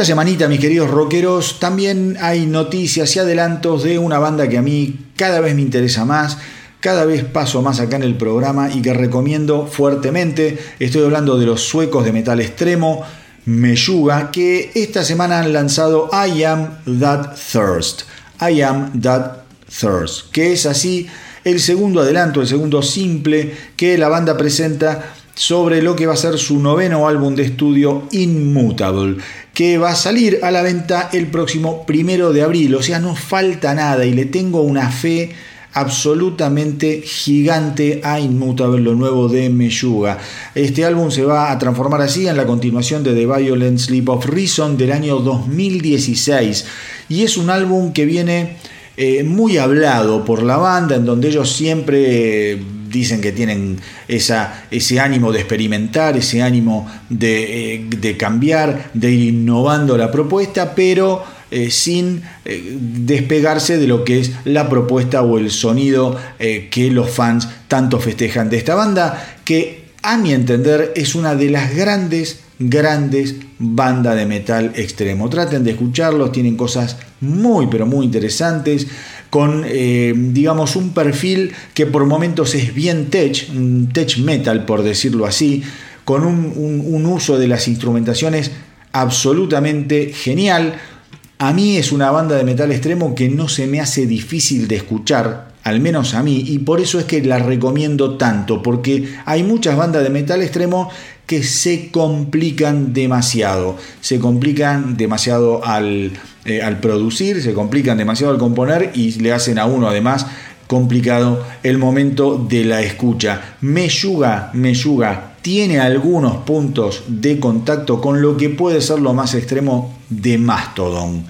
Esta semanita, mis queridos rockeros, también hay noticias y adelantos de una banda que a mí cada vez me interesa más, cada vez paso más acá en el programa y que recomiendo fuertemente. Estoy hablando de los suecos de metal extremo, Meyuga, que esta semana han lanzado I Am That Thirst. I Am That Thirst, que es así el segundo adelanto, el segundo simple que la banda presenta sobre lo que va a ser su noveno álbum de estudio Immutable, que va a salir a la venta el próximo primero de abril. O sea, no falta nada y le tengo una fe absolutamente gigante a Immutable, lo nuevo de Meyuga. Este álbum se va a transformar así en la continuación de The Violent Sleep of Reason del año 2016 y es un álbum que viene eh, muy hablado por la banda, en donde ellos siempre dicen que tienen esa, ese ánimo de experimentar, ese ánimo de, eh, cambiar, de ir innovando la propuesta, pero eh, sin despegarse de lo que es la propuesta o el sonido que los fans tanto festejan de esta banda, que a mi entender es una de las grandes grandes bandas de metal extremo. Traten de escucharlos, tienen cosas muy pero muy interesantes con eh, digamos un perfil que por momentos es bien tech, tech metal por decirlo así, con un uso de las instrumentaciones absolutamente genial. A mí es una banda de metal extremo que no se me hace difícil de escuchar, al menos a mí, y por eso es que la recomiendo tanto, porque hay muchas bandas de metal extremo que se complican demasiado, se complican demasiado al, eh, al producir, se complican demasiado al componer y le hacen a uno además complicado el momento de la escucha. Meyuga, Meyuga tiene algunos puntos de contacto con lo que puede ser lo más extremo de Mastodon.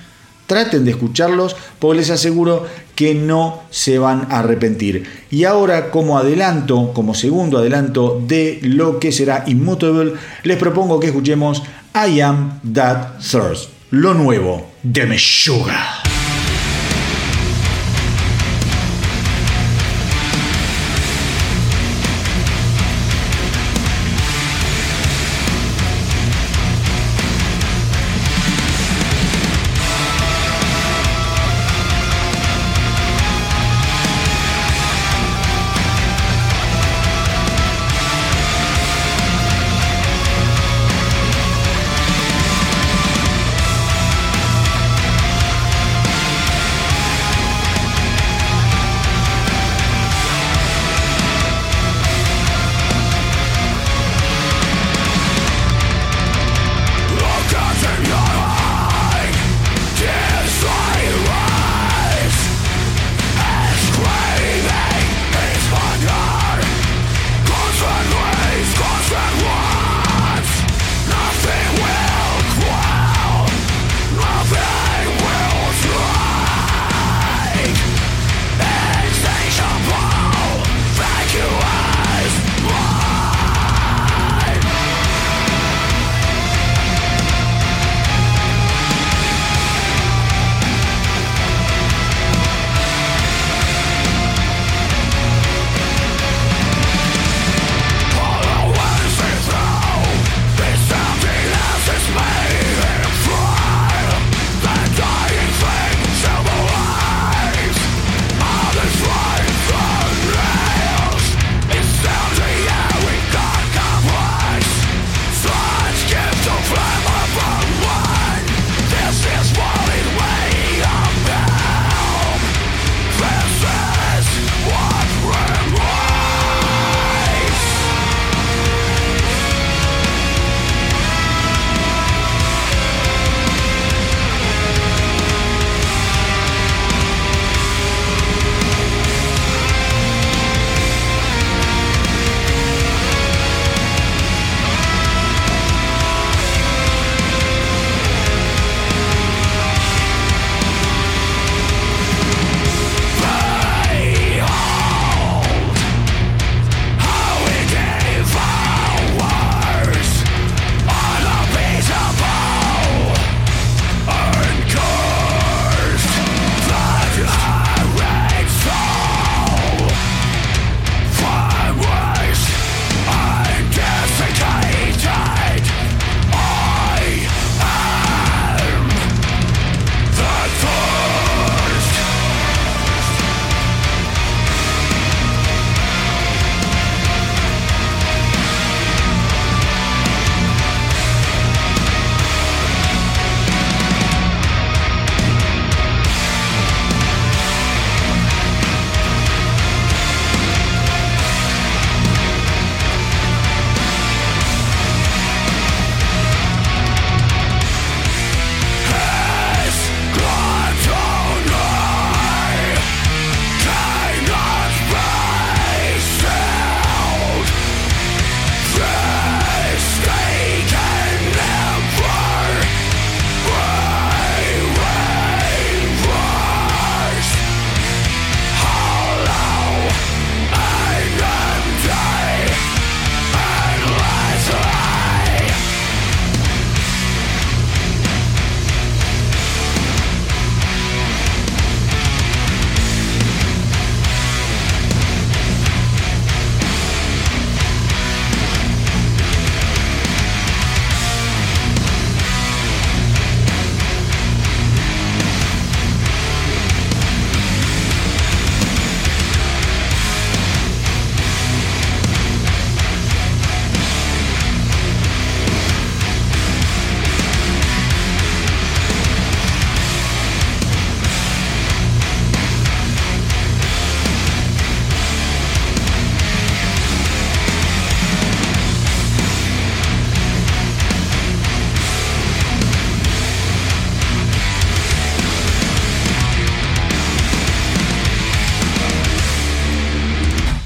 Traten de escucharlos porque les aseguro que no se van a arrepentir. Y ahora como adelanto, como segundo adelanto de lo que será Immutable, les propongo que escuchemos I Am That Thirst, lo nuevo de Meshuga.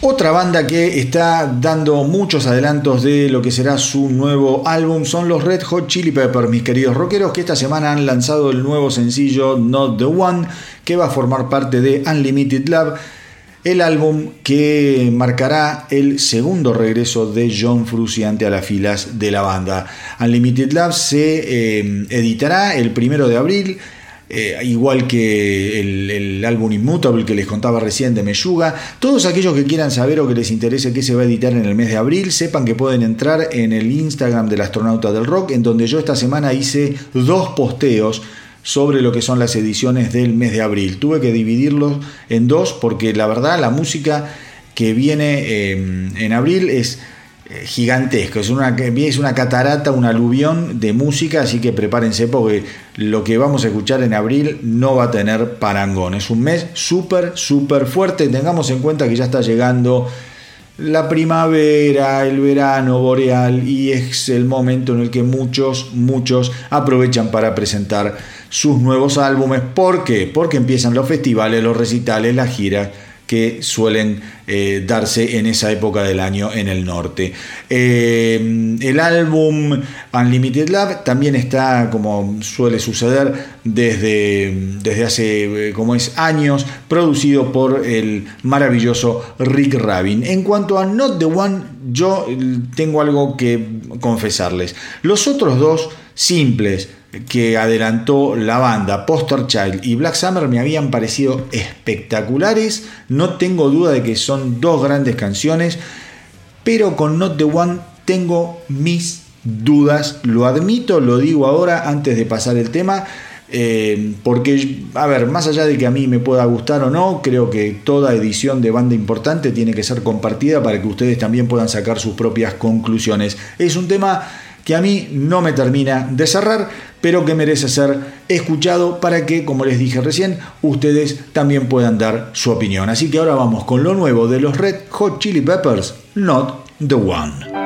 Otra banda que está dando muchos adelantos de lo que será su nuevo álbum son los Red Hot Chili Peppers, mis queridos rockeros, que esta semana han lanzado el nuevo sencillo Not the One, que va a formar parte de Unlimited Love, el álbum que marcará el segundo regreso de John Fruciante a las filas de la banda. Unlimited Love se eh, editará el primero de abril eh, igual que el, álbum Immutable que les contaba recién de Meyuga. Todos aquellos que quieran saber o que les interese qué se va a editar en el mes de abril, sepan que pueden entrar en el Instagram del astronauta del rock, en donde yo esta semana hice dos posteos sobre lo que son las ediciones del mes de abril. Tuve que dividirlos en dos porque la verdad la música que viene eh, en abril es gigantesco, es una, es una catarata, un aluvión de música, así que prepárense porque lo que vamos a escuchar en abril no va a tener parangón. Es un mes súper, súper fuerte. Tengamos en cuenta que ya está llegando la primavera, el verano boreal y es el momento en el que muchos, muchos aprovechan para presentar sus nuevos álbumes. ¿Por qué? Porque empiezan los festivales, los recitales, las giras que suelen eh, darse en esa época del año en el norte. Eh, el álbum Unlimited Love también está, como suele suceder, desde, desde hace eh, como es años, producido por el maravilloso Rick Rabin. En cuanto a Not the One, yo tengo algo que confesarles. Los otros dos simples, que adelantó la banda, Poster Child y Black Summer, me habían parecido espectaculares. No tengo duda de que son dos grandes canciones, pero con Not the One tengo mis dudas. Lo admito, lo digo ahora antes de pasar el tema. Eh, porque, a ver, más allá de que a mí me pueda gustar o no, creo que toda edición de banda importante tiene que ser compartida para que ustedes también puedan sacar sus propias conclusiones. Es un tema que a mí no me termina de cerrar, pero que merece ser escuchado para que, como les dije recién, ustedes también puedan dar su opinión. Así que ahora vamos con lo nuevo de los Red Hot Chili Peppers, Not the One.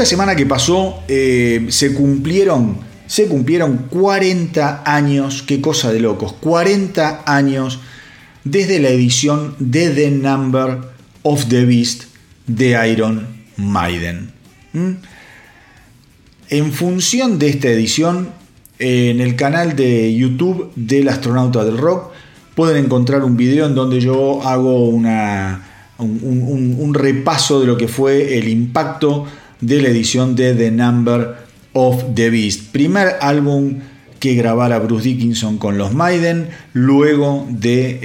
Esta semana que pasó eh, se cumplieron, se cumplieron 40 años, qué cosa de locos, 40 años desde la edición de The Number of the Beast de Iron Maiden. ¿Mm? En función de esta edición, en el canal de YouTube del astronauta del rock pueden encontrar un video en donde yo hago una, un, repaso de lo que fue el impacto de la edición de The Number of the Beast. Primer álbum que grabara Bruce Dickinson con los Maiden, luego de,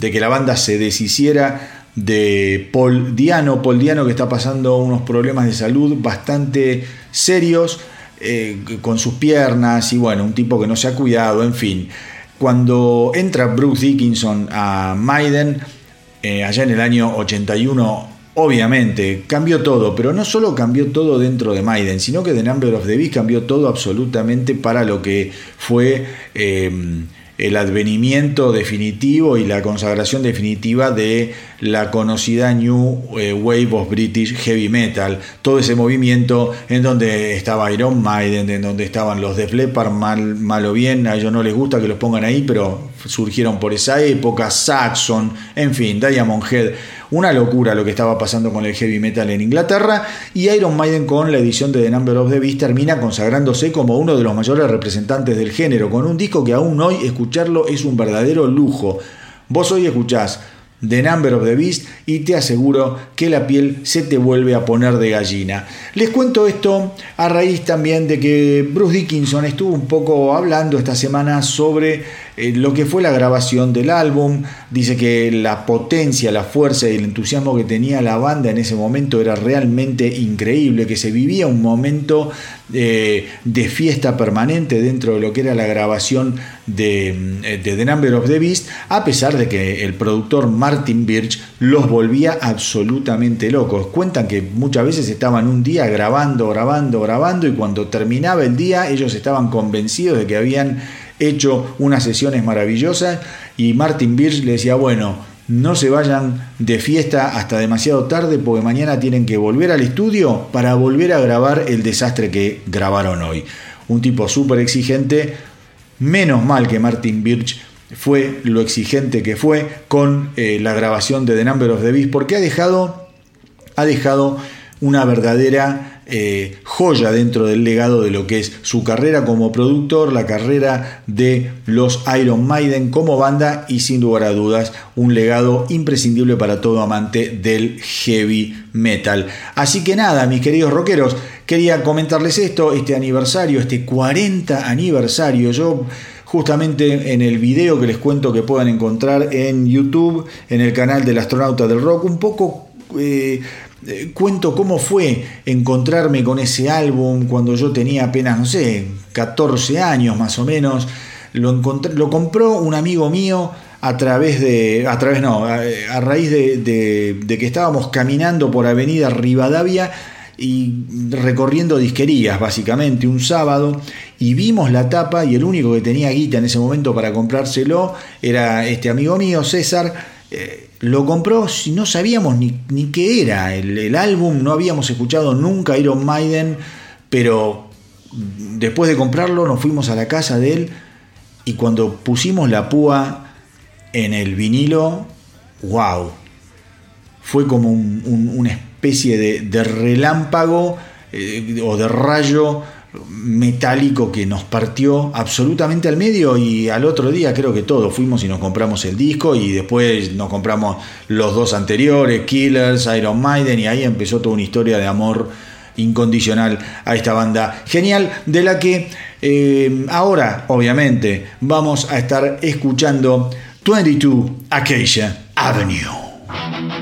que la banda se deshiciera de Paul Diano. Diano que está pasando unos problemas de salud bastante serios eh, con sus piernas y bueno, un tipo que no se ha cuidado, en fin. Cuando entra Bruce Dickinson a Maiden, eh, allá en el año 81, obviamente cambió todo, pero no solo cambió todo dentro de Maiden, sino que The Number of the Beast cambió todo absolutamente para lo que fue... Eh, el advenimiento definitivo y la consagración definitiva de la conocida New eh, Wave of British Heavy Metal, todo ese movimiento en donde estaba Iron Maiden, en donde estaban los Def Leppard, mal, mal o bien, a ellos no les gusta que los pongan ahí, pero surgieron por esa época, Saxon, en fin, Diamond Head, una locura lo que estaba pasando con el heavy metal en Inglaterra y Iron Maiden con la edición de The Number of the Beast termina consagrándose como uno de los mayores representantes del género, con un disco que aún hoy escucharlo es un verdadero lujo. Vos hoy escuchás The Number of the Beast y te aseguro que la piel se te vuelve a poner de gallina. Les cuento esto a raíz también de que Bruce Dickinson estuvo un poco hablando esta semana sobre eh, lo que fue la grabación del álbum. Dice que la potencia, la fuerza y el entusiasmo que tenía la banda en ese momento era realmente increíble, que se vivía un momento eh, de fiesta permanente dentro de lo que era la grabación de, eh, de, The Number of the Beast, a pesar de que el productor Martin Birch los volvía absolutamente locos. Cuentan que muchas veces estaban un día grabando, grabando, grabando y cuando terminaba el día ellos estaban convencidos de que habían hecho unas sesiones maravillosas y Martin Birch le decía, bueno, no se vayan de fiesta hasta demasiado tarde porque mañana tienen que volver al estudio para volver a grabar el desastre que grabaron hoy. Un tipo súper exigente, menos mal que Martin Birch fue lo exigente que fue con eh, la grabación de The Number of the Beast porque ha dejado, ha dejado una verdadera eh, joya dentro del legado de lo que es su carrera como productor, la carrera de los Iron Maiden como banda y sin lugar a dudas un legado imprescindible para todo amante del heavy metal. Así que nada, mis queridos rockeros, quería comentarles esto, este aniversario, este 40 aniversario. Yo justamente en el video que les cuento que puedan encontrar en YouTube, en el canal del astronauta del rock, un poco... Eh, eh, cuento cómo fue encontrarme con ese álbum cuando yo tenía apenas, no sé, 14 años más o menos. Lo, lo compró un amigo mío a través de, a través no, a, raíz de, que estábamos caminando por Avenida Rivadavia y recorriendo disquerías básicamente un sábado y vimos la tapa y el único que tenía guita en ese momento para comprárselo era este amigo mío, César. Eh, lo compró si no sabíamos ni, ni qué era. El, álbum, no habíamos escuchado nunca Iron Maiden, pero después de comprarlo nos fuimos a la casa de él y cuando pusimos la púa en el vinilo, wow, fue como una especie de, relámpago eh, o de rayo metálico que nos partió absolutamente al medio y al otro día creo que todos fuimos y nos compramos el disco y después nos compramos los dos anteriores, Killers, Iron Maiden y ahí empezó toda una historia de amor incondicional a esta banda genial de la que eh, ahora obviamente vamos a estar escuchando 22 Acacia Avenue.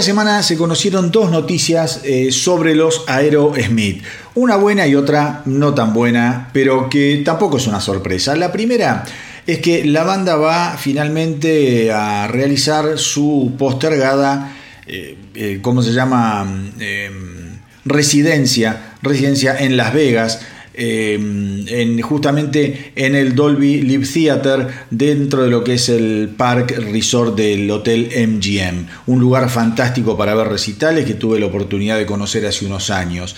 Esta semana se conocieron dos noticias eh, sobre los Aerosmith. Una buena y otra no tan buena, pero que tampoco es una sorpresa. La primera es que la banda va finalmente a realizar su postergada, eh, eh, ¿cómo se llama? Em, residencia, residencia en Las Vegas. En, justamente en el Dolby Live Theater dentro de lo que es el Park Resort del Hotel MGM, un lugar fantástico para ver recitales que tuve la oportunidad de conocer hace unos años.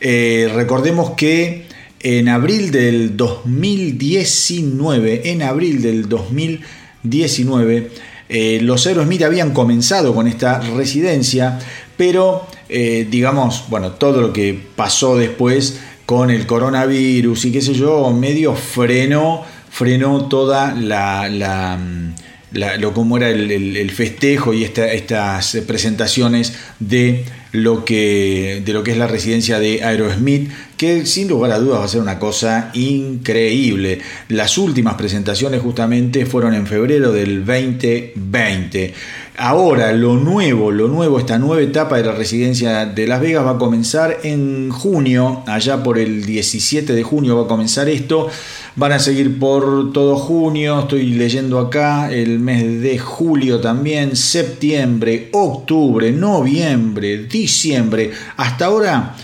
Eh, recordemos que en abril del 2019, en abril del 2019, eh, los Aerosmith habían comenzado con esta residencia, pero eh, digamos, bueno, todo lo que pasó después con el coronavirus y qué sé yo, medio frenó, frenó toda la, la lo como era el, festejo y estas presentaciones de lo, que, de lo que es la residencia de Aerosmith, que sin lugar a dudas va a ser una cosa increíble. Las últimas presentaciones justamente fueron en febrero del 2020. Ahora, lo nuevo, lo nuevo, esta nueva etapa de la residencia de Las Vegas va a comenzar en junio, allá por el 17 de junio va a comenzar esto. Van a seguir por todo junio, estoy leyendo acá, el mes de julio también, septiembre, octubre, noviembre, diciembre. Hasta ahora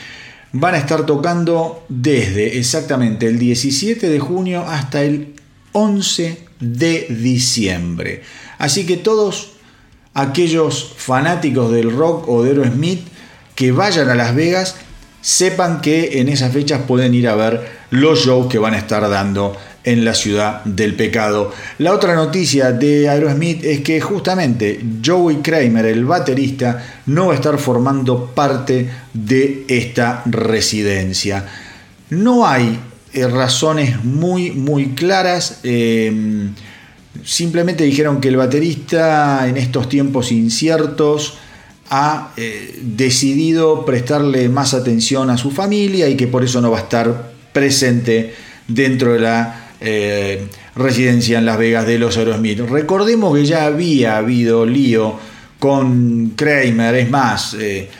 van a estar tocando desde exactamente el 17 de junio hasta el 11 de diciembre. Así que todos aquellos fanáticos del rock o de Aerosmith que vayan a Las Vegas sepan que en esas fechas pueden ir a ver los shows que van a estar dando en la ciudad del pecado. La otra noticia de Aerosmith es que justamente Joey Kramer, el baterista, no va a estar formando parte de esta residencia. No hay eh, razones muy, muy claras. Em, simplemente dijeron que el baterista en estos tiempos inciertos ha eh, decidido prestarle más atención a su familia y que por eso no va a estar presente dentro de la eh, residencia en Las Vegas de los Aerosmith. Recordemos que ya había habido lío con Kramer, es más, eh,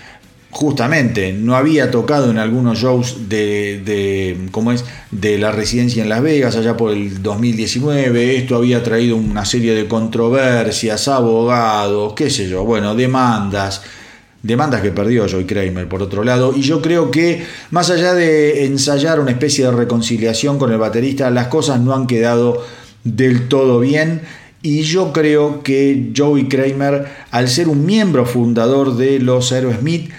justamente no había tocado en algunos shows de, de, es? de la residencia en Las Vegas allá por el 2019. Esto había traído una serie de controversias, abogados, qué sé yo, bueno, demandas demandas que perdió Joy Kramer por otro lado y yo creo que más allá de ensayar una especie de reconciliación con el baterista las cosas no han quedado del todo bien y yo creo que Joey Kramer al ser un miembro fundador de los Aerosmith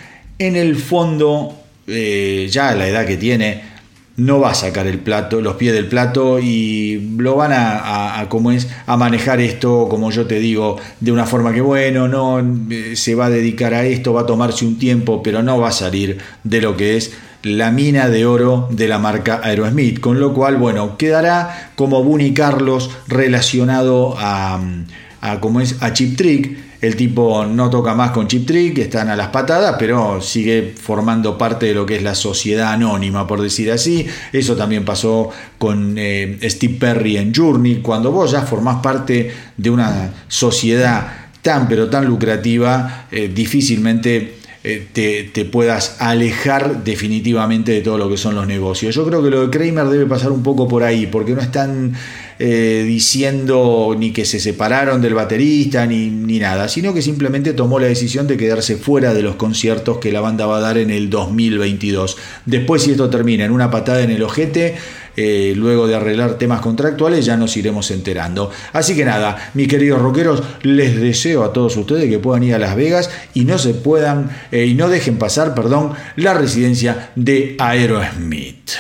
en el fondo eh, ya a la edad que tiene no va a sacar el plato, los pies del plato y lo van a, como es, a manejar esto, como yo te digo, de una forma que bueno, no eh, se va a dedicar a esto, va a tomarse un tiempo, pero no va a salir de lo que es la mina de oro de la marca Aerosmith, con lo cual, bueno, quedará como Bunny Carlos relacionado a, a como es, a Chip Trick el tipo no toca más con Chip Trick, están a las patadas, pero sigue formando parte de lo que es la sociedad anónima, por decir así. Eso también pasó con eh, Steve Perry en Journey. Cuando vos ya formás parte de una sociedad tan pero tan lucrativa, eh, difícilmente eh, te, te, puedas alejar definitivamente de todo lo que son los negocios. Yo creo que lo de Kramer debe pasar un poco por ahí, porque no están eh, diciendo ni que se separaron del baterista ni, ni, nada, sino que simplemente tomó la decisión de quedarse fuera de los conciertos que la banda va a dar en el 2022. Después, si esto termina en una patada en el ojete, eh, luego de arreglar temas contractuales, ya nos iremos enterando. Así que nada, mis queridos rockeros, les deseo a todos ustedes que puedan ir a Las Vegas y no se puedan eh, y no dejen pasar, perdón, la residencia de Aerosmith.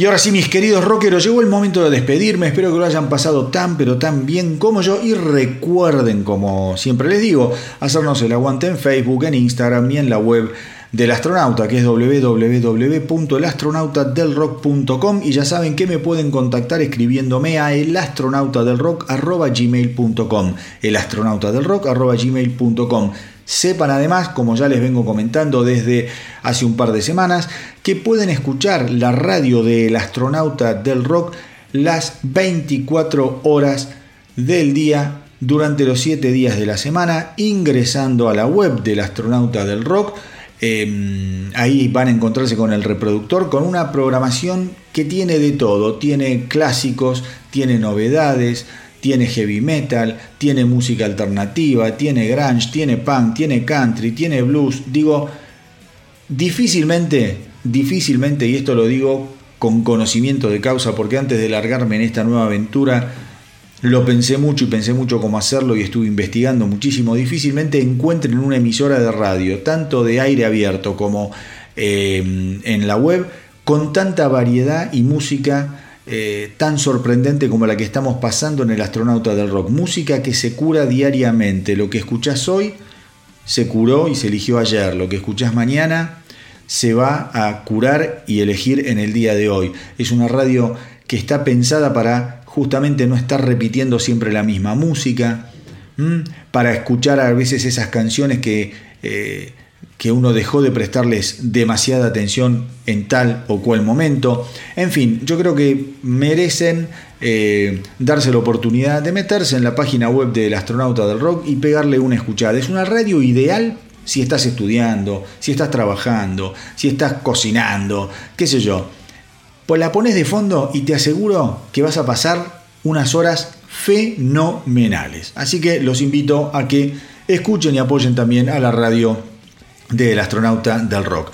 Y ahora sí, mis queridos rockeros, llegó el momento de despedirme. Espero que lo hayan pasado tan pero tan bien como yo. Y recuerden, como siempre les digo, hacernos el aguante en Facebook, en Instagram y en la web del astronauta, que es www.elastronautadelrock.com y ya saben que me pueden contactar escribiéndome a elastronautadelrock.gmail.com elastronautadelrock.gmail.com Sepan además, como ya les vengo comentando desde hace un par de semanas, que pueden escuchar la radio del astronauta del rock las 24 horas del día durante los 7 días de la semana ingresando a la web del astronauta del rock Em, ahí van a encontrarse con el reproductor, con una programación que tiene de todo. Tiene clásicos, tiene novedades, tiene heavy metal, tiene música alternativa, tiene grunge, tiene punk, tiene country, tiene blues. Digo, difícilmente, difícilmente, y esto lo digo con conocimiento de causa, porque antes de largarme en esta nueva aventura, lo pensé mucho y pensé mucho cómo hacerlo y estuve investigando muchísimo. Difícilmente encuentren una emisora de radio, tanto de aire abierto como eh, en la web, con tanta variedad y música eh, tan sorprendente como la que estamos pasando en el astronauta del rock. Música que se cura diariamente. Lo que escuchás hoy se curó y se eligió ayer. Lo que escuchás mañana se va a curar y elegir en el día de hoy. Es una radio que está pensada para justamente no estar repitiendo siempre la misma música, para escuchar a veces esas canciones que, eh, que uno dejó de prestarles demasiada atención en tal o cual momento. En fin, yo creo que merecen eh, darse la oportunidad de meterse en la página web del astronauta del rock y pegarle una escuchada. Es una radio ideal si estás estudiando, si estás trabajando, si estás cocinando, qué sé yo pues la pones de fondo y te aseguro que vas a pasar unas horas fenomenales. Así que los invito a que escuchen y apoyen también a la radio del astronauta del rock.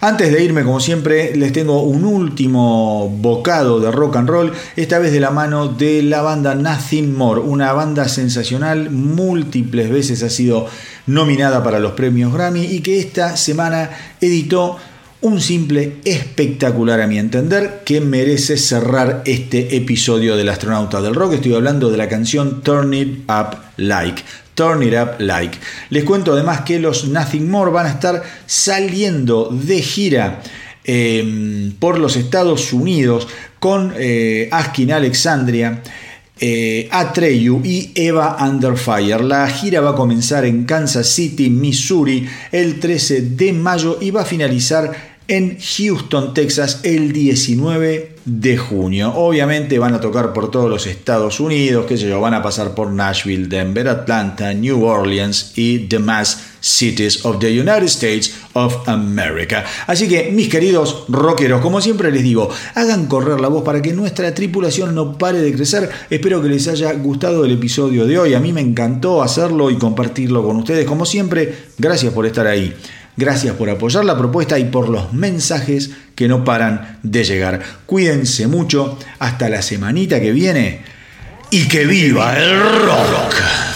Antes de irme, como siempre, les tengo un último bocado de rock and roll, esta vez de la mano de la banda Nothing More, una banda sensacional, múltiples veces ha sido nominada para los premios Grammy y que esta semana editó un simple espectacular a mi entender que merece cerrar este episodio del astronauta del rock. Estoy hablando de la canción Turn It Up Like. Turn It Up Like. Les cuento además que los Nothing More van a estar saliendo de gira em, por los Estados Unidos con eh, Askin Alexandria. Eh, Atreyu y Eva Under Fire. La gira va a comenzar en Kansas City, Missouri, el 13 de mayo y va a finalizar en Houston, Texas, el 19 de junio. Obviamente van a tocar por todos los Estados Unidos, que sé yo, van a pasar por Nashville, Denver, Atlanta, New Orleans y demás cities of the United States of America. Así que, mis queridos rockeros, como siempre les digo, hagan correr la voz para que nuestra tripulación no pare de crecer. Espero que les haya gustado el episodio de hoy. A mí me encantó hacerlo y compartirlo con ustedes. Como siempre, gracias por estar ahí. Gracias por apoyar la propuesta y por los mensajes que no paran de llegar. Cuídense mucho. Hasta la semanita que viene. Y que viva el rock.